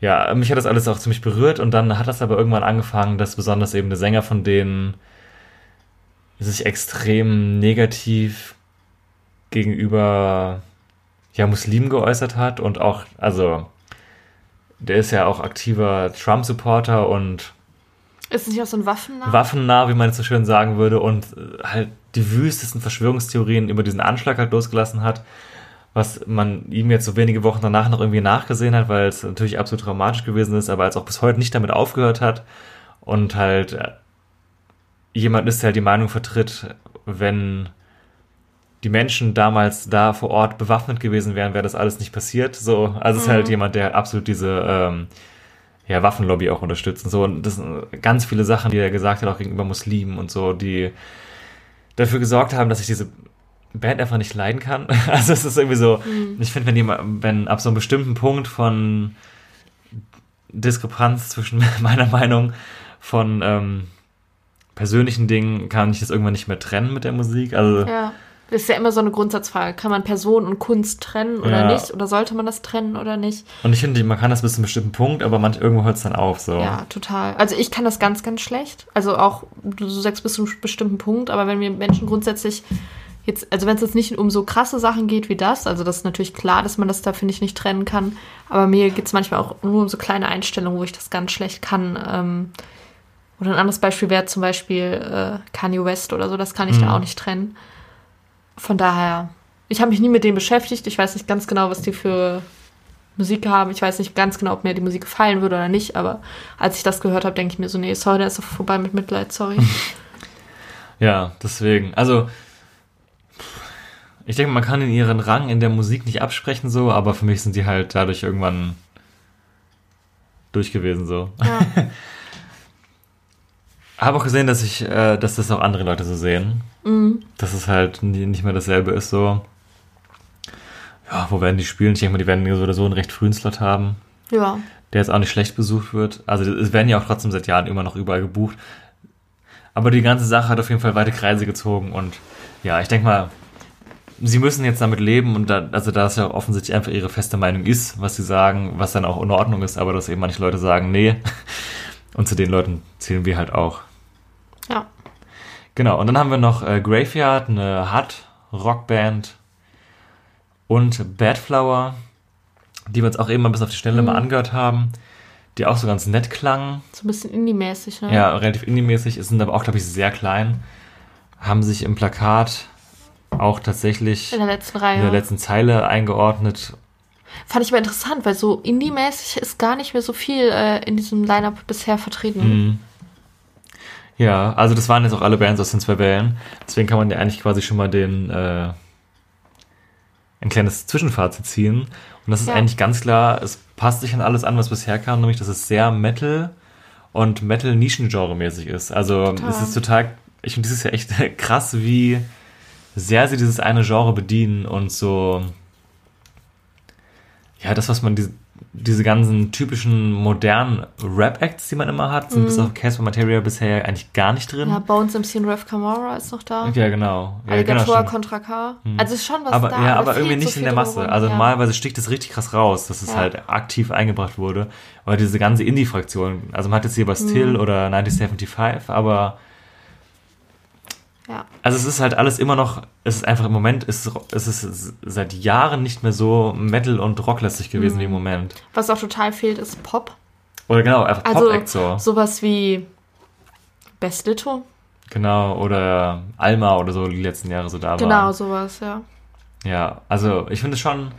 ja, mich hat das alles auch ziemlich berührt und dann hat das aber irgendwann angefangen, dass besonders eben der Sänger von denen sich extrem negativ gegenüber ja, Muslimen geäußert hat und auch, also der ist ja auch aktiver Trump-Supporter und Ist nicht auch so ein Waffennah? waffennah, wie man es so schön sagen würde, und halt die wüstesten Verschwörungstheorien über diesen Anschlag halt losgelassen hat, was man ihm jetzt so wenige Wochen danach noch irgendwie nachgesehen hat, weil es natürlich absolut dramatisch gewesen ist, aber als auch bis heute nicht damit aufgehört hat und halt äh, jemand ist, der halt die Meinung vertritt, wenn die Menschen damals da vor Ort bewaffnet gewesen wären, wäre das alles nicht passiert. So, also es ist halt jemand, der absolut diese ähm, ja, Waffenlobby auch unterstützen. So, und das sind ganz viele Sachen, die er gesagt hat, auch gegenüber Muslimen und so, die dafür gesorgt haben, dass ich diese Band einfach nicht leiden kann. Also es ist irgendwie so, ich finde, wenn jemand, wenn ab so einem bestimmten Punkt von Diskrepanz zwischen meiner Meinung von ähm, persönlichen Dingen kann ich das irgendwann nicht mehr trennen mit der Musik. Also Ja. Das ist ja immer so eine Grundsatzfrage. Kann man Person und Kunst trennen oder Ja. nicht? Oder sollte man das trennen oder nicht? und ich finde, man kann das bis zu einem bestimmten Punkt, aber manch, irgendwo hört es dann auf. So. Ja, total. Also ich kann das ganz, ganz schlecht. Also auch, du sagst bis zu einem bestimmten Punkt, aber wenn mir Menschen grundsätzlich jetzt, also wenn es jetzt nicht um so krasse Sachen geht wie das, also das ist natürlich klar, dass man das da, finde ich, nicht trennen kann. Aber mir geht es manchmal auch nur um so kleine Einstellungen, wo ich das ganz schlecht kann. Ähm, oder ein anderes Beispiel wäre zum Beispiel äh, Kanye West oder so, das kann ich Mhm. da auch nicht trennen. Von daher, ich habe mich nie mit denen beschäftigt. Ich weiß nicht ganz genau, was die für Musik haben. Ich weiß nicht ganz genau, ob mir die Musik gefallen würde oder nicht, aber als ich das gehört habe, denke ich mir so, nee, sorry, da ist doch vorbei mit Mitleid, sorry. Ja, deswegen. Also, ich denke, man kann in ihren Rang in der Musik nicht absprechen, so, aber für mich sind die halt dadurch irgendwann durch gewesen, so. Ja. Habe auch gesehen, dass ich, äh, dass das auch andere Leute so sehen. Mhm. Dass es halt nicht mehr dasselbe ist, so. Ja, wo werden die spielen? Ich denke mal, die werden so oder so einen recht frühen Slot haben, ja. der jetzt auch nicht schlecht besucht wird. Also, es werden ja auch trotzdem seit Jahren immer noch überall gebucht. Aber die ganze Sache hat auf jeden Fall weite Kreise gezogen und ja, ich denke mal, sie müssen jetzt damit leben und da, also da es ja offensichtlich einfach ihre feste Meinung ist, was sie sagen, was dann auch in Ordnung ist, aber dass eben manche Leute sagen, nee. Und zu den Leuten zählen wir halt auch. Genau, und dann haben wir noch äh, Graveyard, eine Hard-Rockband und Badflower, die wir uns auch eben mal bis auf die Stelle mal angehört haben, die auch so ganz nett klangen. So ein bisschen Indie-mäßig, ne? Ja, relativ indie-mäßig, sind aber auch, glaube ich, sehr klein. Haben sich im Plakat auch tatsächlich In der letzten Reihe. in der letzten Zeile eingeordnet. Fand ich aber interessant, weil so indie-mäßig ist gar nicht mehr so viel äh, in diesem Line-Up bisher vertreten. Mhm. Ja, also das waren jetzt auch alle Bands aus den zwei Wellen. Deswegen kann man ja eigentlich quasi schon mal den äh, ein kleines Zwischenfazit ziehen. Und das ist Ja. eigentlich ganz klar, es passt sich an alles an, was bisher kam, nämlich dass es sehr Metal und Metal-Nischengenre-mäßig ist. Also Total. es ist total, ich finde dieses Jahr echt krass, wie sehr sie dieses eine Genre bedienen und so, ja, das, was man, diese, ganzen typischen modernen Rap-Acts, die man immer hat, sind bis auf Casper Materia bisher eigentlich gar nicht drin. Ja, Bones MC und Rev Camara ist noch da. Ja, genau. Ja, Alligator genau. Contra K. Also ist schon was aber, da. ja, aber irgendwie so nicht in viel der Masse. drumherum. Also ja. normalerweise sticht es richtig krass raus, dass es Ja. halt aktiv eingebracht wurde. Aber diese ganze Indie-Fraktion, also man hat jetzt hier Mhm. Bastille oder 1975, aber Ja. also es ist halt alles immer noch, es ist einfach im Moment, es ist, es ist seit Jahren nicht mehr so Metal- und Rocklastig gewesen Mhm. wie im Moment. Was auch total fehlt, ist Pop. Oder genau, einfach Also Pop-Act so. sowas wie Best Little. Genau, oder Alma oder so die letzten Jahre so da waren. Genau, sowas, ja. Ja, also ich finde es schon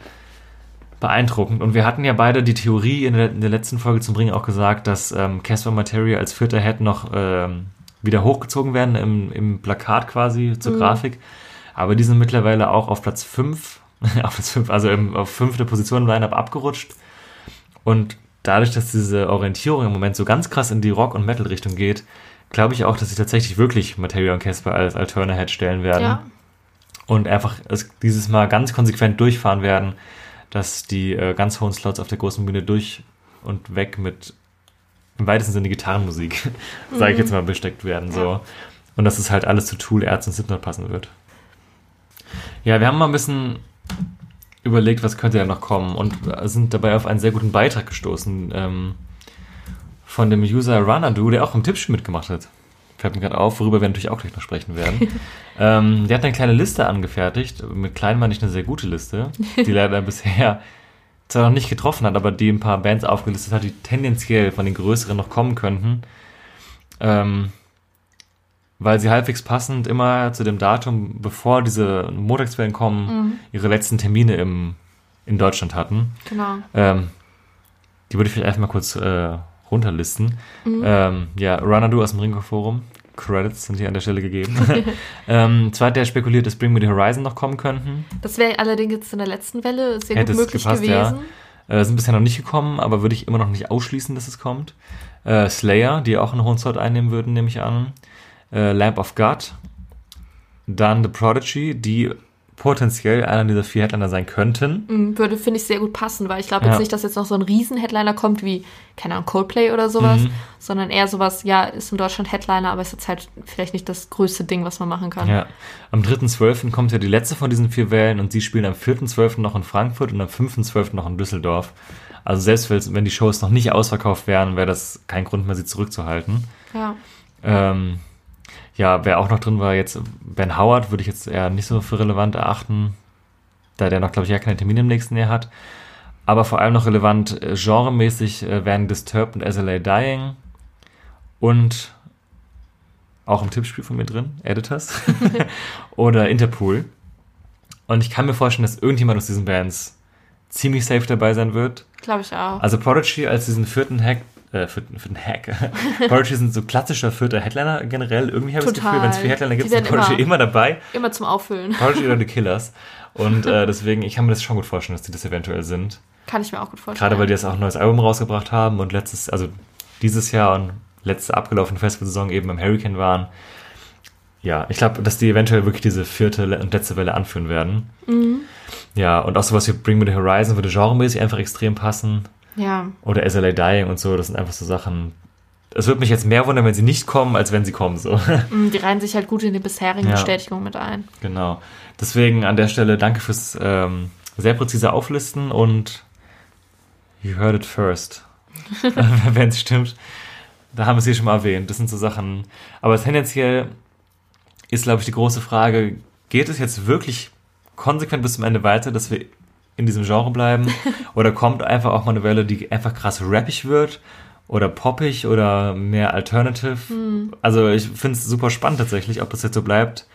beeindruckend. Und wir hatten ja beide die Theorie in der, in der letzten Folge zum Bringen auch gesagt, dass ähm, Casper Materia als vierter Head noch ähm, wieder hochgezogen werden im, im Plakat quasi zur Grafik. Aber die sind mittlerweile auch auf Platz 5, auf Platz 5, also im, auf fünfte Position im Line-Up abgerutscht. Und dadurch, dass diese Orientierung im Moment so ganz krass in die Rock- und Metal-Richtung geht, glaube ich auch, dass sie tatsächlich wirklich Materia und Casper als Alternative Head stellen werden Ja. und einfach es dieses Mal ganz konsequent durchfahren werden, dass die äh, ganz hohen Slots auf der großen Bühne durch und weg mit im weitesten Sinne Gitarrenmusik, sage ich jetzt mal, besteckt werden. So. Und dass es halt alles zu Tool, Ärzte und Slipknot passen wird. Ja, wir haben mal ein bisschen überlegt, was könnte ja noch kommen und sind dabei auf einen sehr guten Beitrag gestoßen ähm, von dem User Runadu, der auch im Tippspiel mitgemacht hat. Fällt mir gerade auf, worüber wir natürlich auch gleich noch sprechen werden. ähm, der hat eine kleine Liste angefertigt. Mit klein meine ich eine sehr gute Liste, die leider bisher zwar noch nicht getroffen hat, aber die ein paar Bands aufgelistet hat, die tendenziell von den größeren noch kommen könnten. Ähm, weil sie halbwegs passend immer zu dem Datum, bevor diese Montagswellen kommen, ihre letzten Termine im, in Deutschland hatten. Genau. Ähm, die würde ich vielleicht einfach mal kurz äh, runterlisten. Ähm, ja, Runadu aus dem Ringo Forum. Credits sind hier an der Stelle gegeben. ähm, zwar hat der spekuliert, dass Bring Me the Horizon noch kommen könnten. Das wäre allerdings jetzt in der letzten Welle sehr Hätte gut es möglich gepasst, ja. gewesen. Äh, sind bisher noch nicht gekommen, aber würde ich immer noch nicht ausschließen, dass es kommt. Äh, Slayer, die auch einen hohen Slot einnehmen würden, nehme ich an. Äh, Lamp of God. Dann The Prodigy, die potenziell einer dieser vier Headliner sein könnten. Mhm, Würde, finde ich, sehr gut passen, weil ich glaube Ja. jetzt nicht, dass jetzt noch so ein Riesen-Headliner kommt wie, keine Ahnung, Coldplay oder sowas, Mhm. sondern eher sowas, ja, ist in Deutschland Headliner, aber ist jetzt halt vielleicht nicht das größte Ding, was man machen kann. Ja. Am 3.12. kommt ja die letzte von diesen vier Wellen und sie spielen am 4.12. noch in Frankfurt und am 5.12. noch in Düsseldorf. Also selbst wenn- wenn die Shows noch nicht ausverkauft wären, wäre das kein Grund mehr, sie zurückzuhalten. Ja. Ähm, ja, wer auch noch drin war, jetzt Ben Howard, würde ich jetzt eher nicht so für relevant erachten, da der noch, glaube ich, ja keine Termine im nächsten Jahr hat. Aber vor allem noch relevant, äh, genremäßig äh, wären Disturbed und SLA Dying und auch im Tippspiel von mir drin, Editors oder Interpol. Und ich kann mir vorstellen, dass irgendjemand aus diesen Bands ziemlich safe dabei sein wird. Glaube ich auch. Also Prodigy als diesen vierten Hack, äh, vierten, vierten Hack. Prodigy sind so klassischer vierter Headliner generell. Irgendwie habe ich das. Gefühl, wenn es vier Headliner gibt, sind Prodigy immer. immer- dabei. Immer zum Auffüllen. Prodigy oder The Killers. Und äh, deswegen, ich kann mir das schon gut vorstellen, dass die das eventuell sind. Kann ich mir auch gut vorstellen. Gerade weil die jetzt auch ein neues Album rausgebracht haben und letztes, also dieses Jahr und letzte abgelaufene Festivalsaison eben beim Hurricane waren. Ja, ich glaube, dass die eventuell wirklich diese vierte und letzte Welle anführen werden. Mhm. Ja, und auch sowas wie Bring Me the Horizon würde genremäßig einfach extrem passen. Ja. Oder SLA Dying und so, das sind einfach so Sachen. Es würde mich jetzt mehr wundern, wenn sie nicht kommen, als wenn sie kommen, so. Mm, Die reihen sich halt gut in die bisherigen Ja. Bestätigungen mit ein. genau. Deswegen an der Stelle danke fürs ähm, sehr präzise Auflisten und you heard it first. wenn es stimmt. Da haben wir es hier schon mal erwähnt. Das sind so Sachen. Aber tendenziell ist, glaube ich, die große Frage, geht es jetzt wirklich konsequent bis zum Ende weiter, dass wir in diesem Genre bleiben? oder kommt einfach auch mal eine Welle, die einfach krass rappig wird? Oder poppig oder mehr alternative? Also ich finde es super spannend tatsächlich, ob das jetzt so bleibt.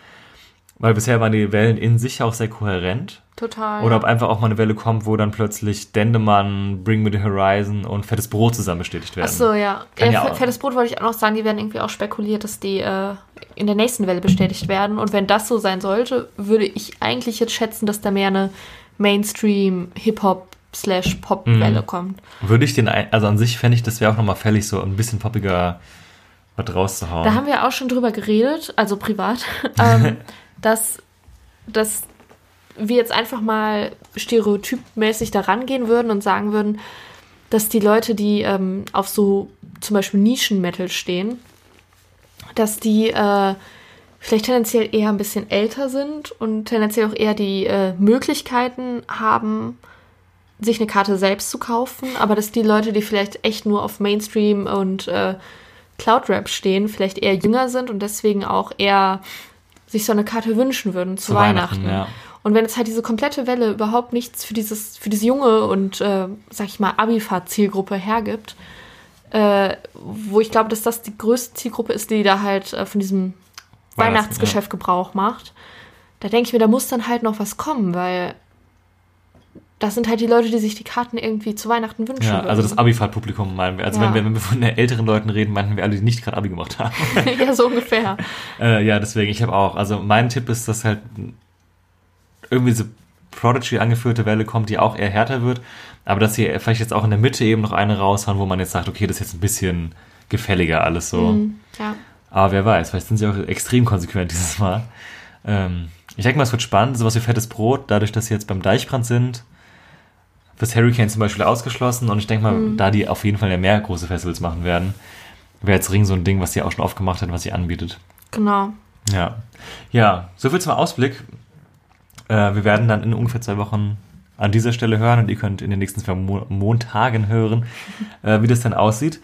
Weil bisher waren die Wellen in sich auch sehr kohärent, total. Oder ob einfach auch mal eine Welle kommt, wo dann plötzlich Dendemann, Bring Me the Horizon und Fettes Brot zusammen bestätigt werden. Ach so, ja. Kann ja, Fettes Brot wollte ich auch noch sagen, die werden irgendwie auch spekuliert, dass die äh, in der nächsten Welle bestätigt werden. Und wenn das so sein sollte, würde ich eigentlich jetzt schätzen, dass da mehr eine Mainstream-Hip-Hop slash Pop-Welle Mhm. kommt. Würde ich den, also an sich fände ich, das wäre auch nochmal fällig, so ein bisschen poppiger was rauszuhauen. Da haben wir auch schon drüber geredet, also privat, ähm, dass, dass wir jetzt einfach mal stereotypmäßig da rangehen würden und sagen würden, dass die Leute, die ähm, auf so zum Beispiel Nischen-Metal stehen, dass die äh, vielleicht tendenziell eher ein bisschen älter sind und tendenziell auch eher die äh, Möglichkeiten haben, sich eine Karte selbst zu kaufen, aber dass die Leute, die vielleicht echt nur auf Mainstream und äh, Cloud-Rap stehen, vielleicht eher jünger sind und deswegen auch eher sich so eine Karte wünschen würden zu, Zu Weihnachten. Weihnachten, ja. Und wenn jetzt halt diese komplette Welle überhaupt nichts für dieses, für diese junge und, äh, sag ich mal, Abifahrt-Zielgruppe hergibt, äh, wo ich glaube, dass das die größte Zielgruppe ist, die da halt äh, von diesem Weihnachtsgeschäft Gebrauch macht, da denke ich mir, da muss dann halt noch was kommen, weil das sind halt die Leute, die sich die Karten irgendwie zu Weihnachten wünschen. Ja, also das würden. Abifahrt-Publikum meinen wir. Also Ja. wenn, wir, wenn wir von den älteren Leuten reden, meinten wir alle, die nicht gerade Abi gemacht haben. ja, so ungefähr. äh, ja, deswegen, ich habe auch. Also mein Tipp ist, dass halt irgendwie diese Prodigy angeführte Welle kommt, die auch eher härter wird, aber dass sie vielleicht jetzt auch in der Mitte eben noch eine raushauen, wo man jetzt sagt, okay, das ist jetzt ein bisschen gefälliger alles so. Mhm, ja. Aber wer weiß, vielleicht sind sie auch extrem konsequent dieses Mal. Ähm, ich denke mal, es wird spannend, sowas wie fettes Brot, dadurch, dass sie jetzt beim Deichbrand sind, fürs Hurricane zum Beispiel ausgeschlossen und ich denke mal, Mhm. da die auf jeden Fall ja mehr große Festivals machen werden, wäre jetzt Ring so ein Ding, was sie auch schon aufgemacht hat, was sie anbietet. Genau. Ja. Ja, soviel zum Ausblick. Äh, wir werden dann in ungefähr zwei Wochen an dieser Stelle hören und ihr könnt in den nächsten zwei Mo Montagen hören, äh, wie das dann aussieht.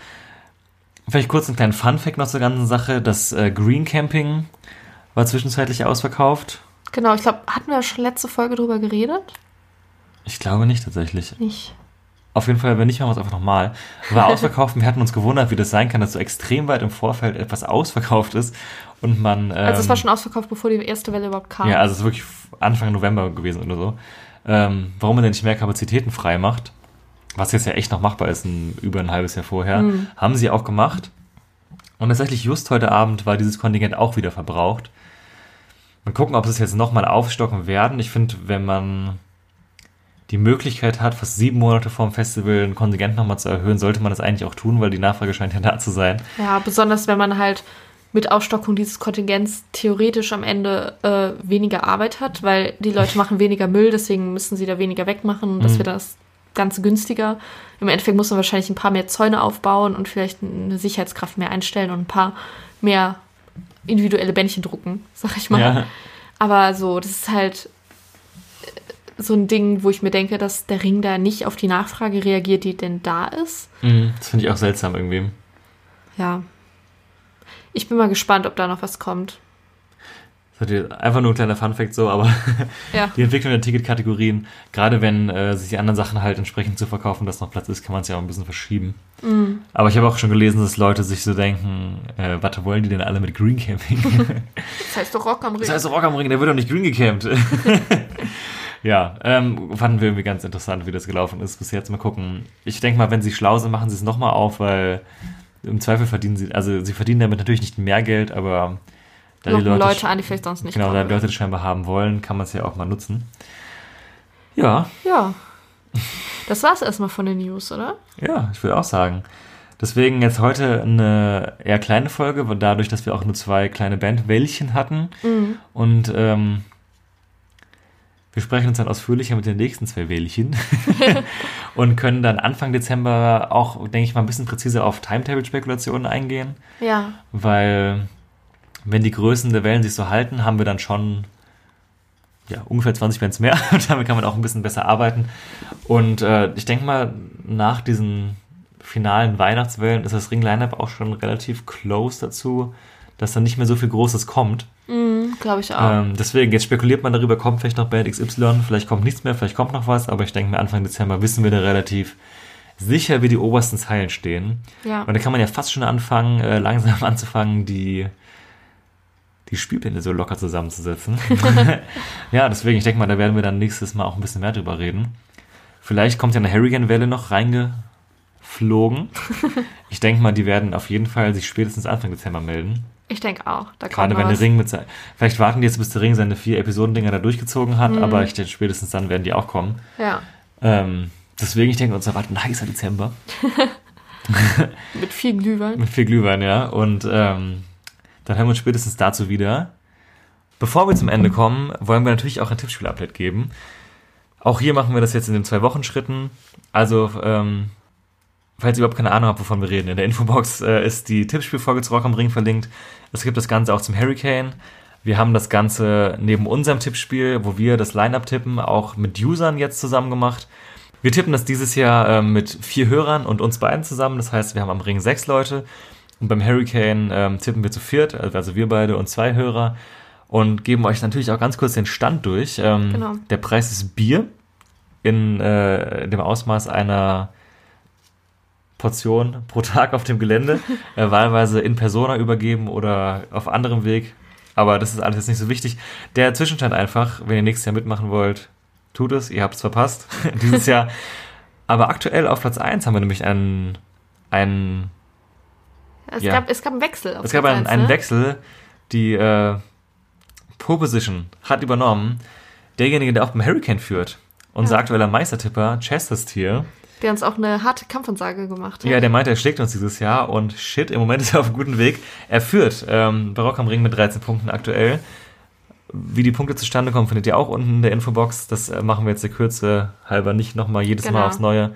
Vielleicht kurz einen kleinen Fun-Fact noch zur ganzen Sache. Das äh, Green Camping war zwischenzeitlich ausverkauft. Genau, ich glaube, hatten wir schon letzte Folge drüber geredet? Ich glaube nicht tatsächlich. Nicht. Auf jeden Fall, wenn nicht, machen wir es einfach nochmal. War ausverkauft und wir hatten uns gewundert, wie das sein kann, dass so extrem weit im Vorfeld etwas ausverkauft ist und man. Ähm, Also es war schon ausverkauft, bevor die erste Welle überhaupt kam. Ja, also es ist wirklich Anfang November gewesen oder so. Ähm, warum man denn nicht mehr Kapazitäten frei macht, was jetzt ja echt noch machbar ist, ein, über ein halbes Jahr vorher, Mhm. haben sie auch gemacht. Und tatsächlich just heute Abend war dieses Kontingent auch wieder verbraucht. Mal gucken, ob sie es jetzt nochmal aufstocken werden. Ich finde, wenn man die Möglichkeit hat, fast sieben Monate vor dem Festival ein Kontingent nochmal zu erhöhen, sollte man das eigentlich auch tun, weil die Nachfrage scheint ja da zu sein. Ja, besonders wenn man halt mit Aufstockung dieses Kontingents theoretisch am Ende äh, weniger Arbeit hat, weil die Leute machen weniger Müll, deswegen müssen sie da weniger wegmachen. Das Mhm. wird das Ganze günstiger. Im Endeffekt muss man wahrscheinlich ein paar mehr Zäune aufbauen und vielleicht eine Sicherheitskraft mehr einstellen und ein paar mehr individuelle Bändchen drucken, sag ich mal. Ja. Aber so, das ist halt äh, so ein Ding, wo ich mir denke, dass der Ring da nicht auf die Nachfrage reagiert, die denn da ist. Mhm, Das finde ich auch seltsam irgendwie. Ja. Ich bin mal gespannt, ob da noch was kommt. Das ist einfach nur ein kleiner Funfact so, aber Ja. die Entwicklung der Ticketkategorien, gerade wenn äh, sich die anderen Sachen halt entsprechend zu verkaufen, dass noch Platz ist, kann man es ja auch ein bisschen verschieben. Mhm. Aber ich habe auch schon gelesen, dass Leute sich so denken, äh, was wollen die denn alle mit Green Camping? Das heißt doch Rock am Ring. das heißt Rock am Ring, der wird doch nicht green gecampt. ja, ähm, fanden wir irgendwie ganz interessant, wie das gelaufen ist bis jetzt. Mal gucken. Ich denke mal, wenn sie schlau sind, machen sie es nochmal auf, weil im Zweifel verdienen sie, also sie verdienen damit natürlich nicht mehr Geld, aber da die Leute, Leute, an, die vielleicht sonst nicht genau, da die Leute das scheinbar haben wollen, kann man es ja auch mal nutzen. Ja, Ja. Das war's erstmal von den News, oder? ja, ich würde auch sagen. Deswegen jetzt heute eine eher kleine Folge, weil dadurch, dass wir auch nur zwei kleine Bandwäldchen hatten. Mhm. Und ähm, wir sprechen uns dann ausführlicher mit den nächsten zwei Wählchen und können dann Anfang Dezember auch, denke ich mal, ein bisschen präziser auf Timetable-Spekulationen eingehen, Ja. weil wenn die Größen der Wellen sich so halten, haben wir dann schon ja, ungefähr 20 Bands mehr und damit kann man auch ein bisschen besser arbeiten. Und äh, ich denke mal, nach diesen finalen Weihnachtswellen ist das Ring-Lineup auch schon relativ close dazu, dass dann nicht mehr so viel Großes kommt. Mhm, Glaube ich auch. Ähm, deswegen, jetzt spekuliert man darüber, kommt vielleicht noch Band XY, vielleicht kommt nichts mehr, vielleicht kommt noch was, aber ich denke mir, Anfang Dezember wissen wir da relativ sicher, wie die obersten Zeilen stehen. ja. Und da kann man ja fast schon anfangen, äh, langsam anzufangen, die die Spielpläne so locker zusammenzusetzen. ja, deswegen, ich denke mal, da werden wir dann nächstes Mal auch ein bisschen mehr drüber reden. Vielleicht kommt ja eine Hurricane-Welle noch reingeflogen. ich denke mal, die werden auf jeden Fall sich spätestens Anfang Dezember melden. Ich denke auch. Da Gerade wenn der. Ring mit se- Vielleicht warten die jetzt, bis der Ring seine vier Episodendinger da durchgezogen hat, Mhm. aber ich denke, spätestens dann werden die auch kommen. Ja, Ähm, deswegen, ich denke, uns erwartet ein heißer Dezember. mit viel Glühwein. Mit viel Glühwein, ja. Und ähm, dann hören wir uns spätestens dazu wieder. Bevor wir zum Ende kommen, wollen wir natürlich auch ein Tippspiel-Update geben. Auch hier machen wir das jetzt in den zwei Wochen Schritten. Also, ähm, falls ihr überhaupt keine Ahnung habt, wovon wir reden, in der Infobox äh, ist die Tippspielfolge zu Rock am Ring verlinkt. Es gibt das Ganze auch zum Hurricane. Wir haben das Ganze neben unserem Tippspiel, wo wir das Line-Up tippen, auch mit Usern jetzt zusammen gemacht. Wir tippen das dieses Jahr ähm, mit vier Hörern und uns beiden zusammen. Das heißt, wir haben am Ring sechs Leute. Und beim Hurricane ähm, tippen wir zu viert, also wir beide und zwei Hörer. Und geben euch natürlich auch ganz kurz den Stand durch. Ähm, Genau. Der Preis ist Bier in äh, dem Ausmaß einer Portion pro Tag auf dem Gelände, äh, wahlweise in Persona übergeben oder auf anderem Weg. Aber das ist alles jetzt nicht so wichtig. Der Zwischenstand einfach, wenn ihr nächstes Jahr mitmachen wollt, tut es. Ihr habt es verpasst dieses Jahr. Aber aktuell auf Platz 1 haben wir nämlich einen, einen Es, Ja. gab, es gab einen Wechsel. Es gab einen, einen ne? Wechsel. Die äh, Pole Position hat übernommen. Derjenige, der auch beim Hurricane führt. Unser Ja. aktueller Meistertipper, Chesterstier. Der uns auch eine harte Kampfansage gemacht hat. Ja, der meinte, er schlägt uns dieses Jahr und shit, im Moment ist er auf einem guten Weg. Er führt ähm, Barock am Ring mit 13 Punkten aktuell. Wie die Punkte zustande kommen, findet ihr auch unten in der Infobox. Das äh, machen wir jetzt der Kürze halber nicht nochmal jedes Mal Genau. aufs Neue.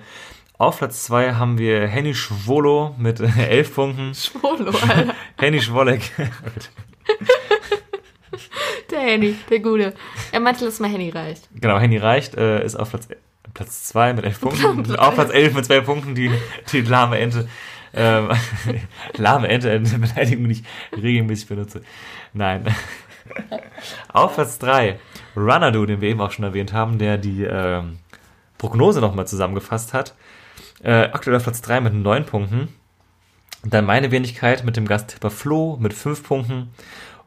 Auf Platz 2 haben wir Henny Schwolo mit äh, 11 Punkten. Schwolo, Alter. Henny Schwolek. Der Henny, der Gute. Er meinte, dass mal Henny reicht. genau, Henny reicht, äh, ist auf Platz, Platz 2 mit 11 Punkten. Auf Platz 11 mit 2 Punkten, die, die lahme Ente. Ähm, lahme Ente, eine Beleidigung, die ich regelmäßig benutze. Nein. Auf Platz 3, Runadu, den wir eben auch schon erwähnt haben, der die ähm, Prognose nochmal zusammengefasst hat. Äh, aktuell auf Platz 3 mit 9 Punkten. Dann meine Wenigkeit mit dem Gasttipper Flo mit 5 Punkten.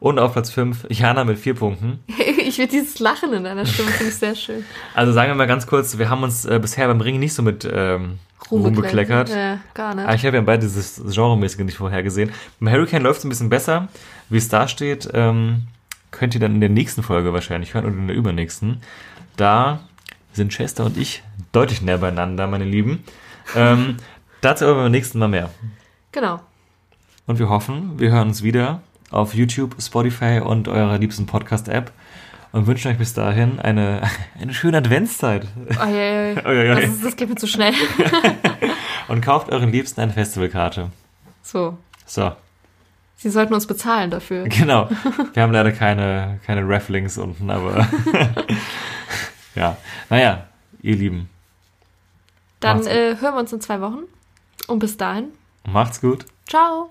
Und auf Platz 5 Jana mit 4 Punkten. Ich will dieses Lachen in deiner Stimme, finde ich sehr schön. Also sagen wir mal ganz kurz, wir haben uns äh, bisher beim Ring nicht so mit ähm, Ruhm bekleckert. Ja, gar nicht. Aber ich habe ja beide dieses Genremäßige nicht vorhergesehen. Beim Hurricane läuft es ein bisschen besser. Wie es da steht, ähm, könnt ihr dann in der nächsten Folge wahrscheinlich hören oder in der übernächsten. Da sind Chester und ich deutlich näher beieinander, meine Lieben. Ähm, dazu aber beim nächsten Mal mehr. Genau. Und wir hoffen, wir hören uns wieder auf YouTube, Spotify und eurer liebsten Podcast-App und wünschen euch bis dahin eine, eine schöne Adventszeit. Oh, ja. Ui, ui, ui. Das, ist, das geht mir zu schnell. Und kauft euren Liebsten eine Festivalkarte. So. So, Sie sollten uns bezahlen dafür. genau. Wir haben leider keine, keine Rafflings unten, aber ja. Naja, ihr Lieben, Dann äh, hören wir uns in zwei Wochen. Und bis dahin. macht's gut. Ciao.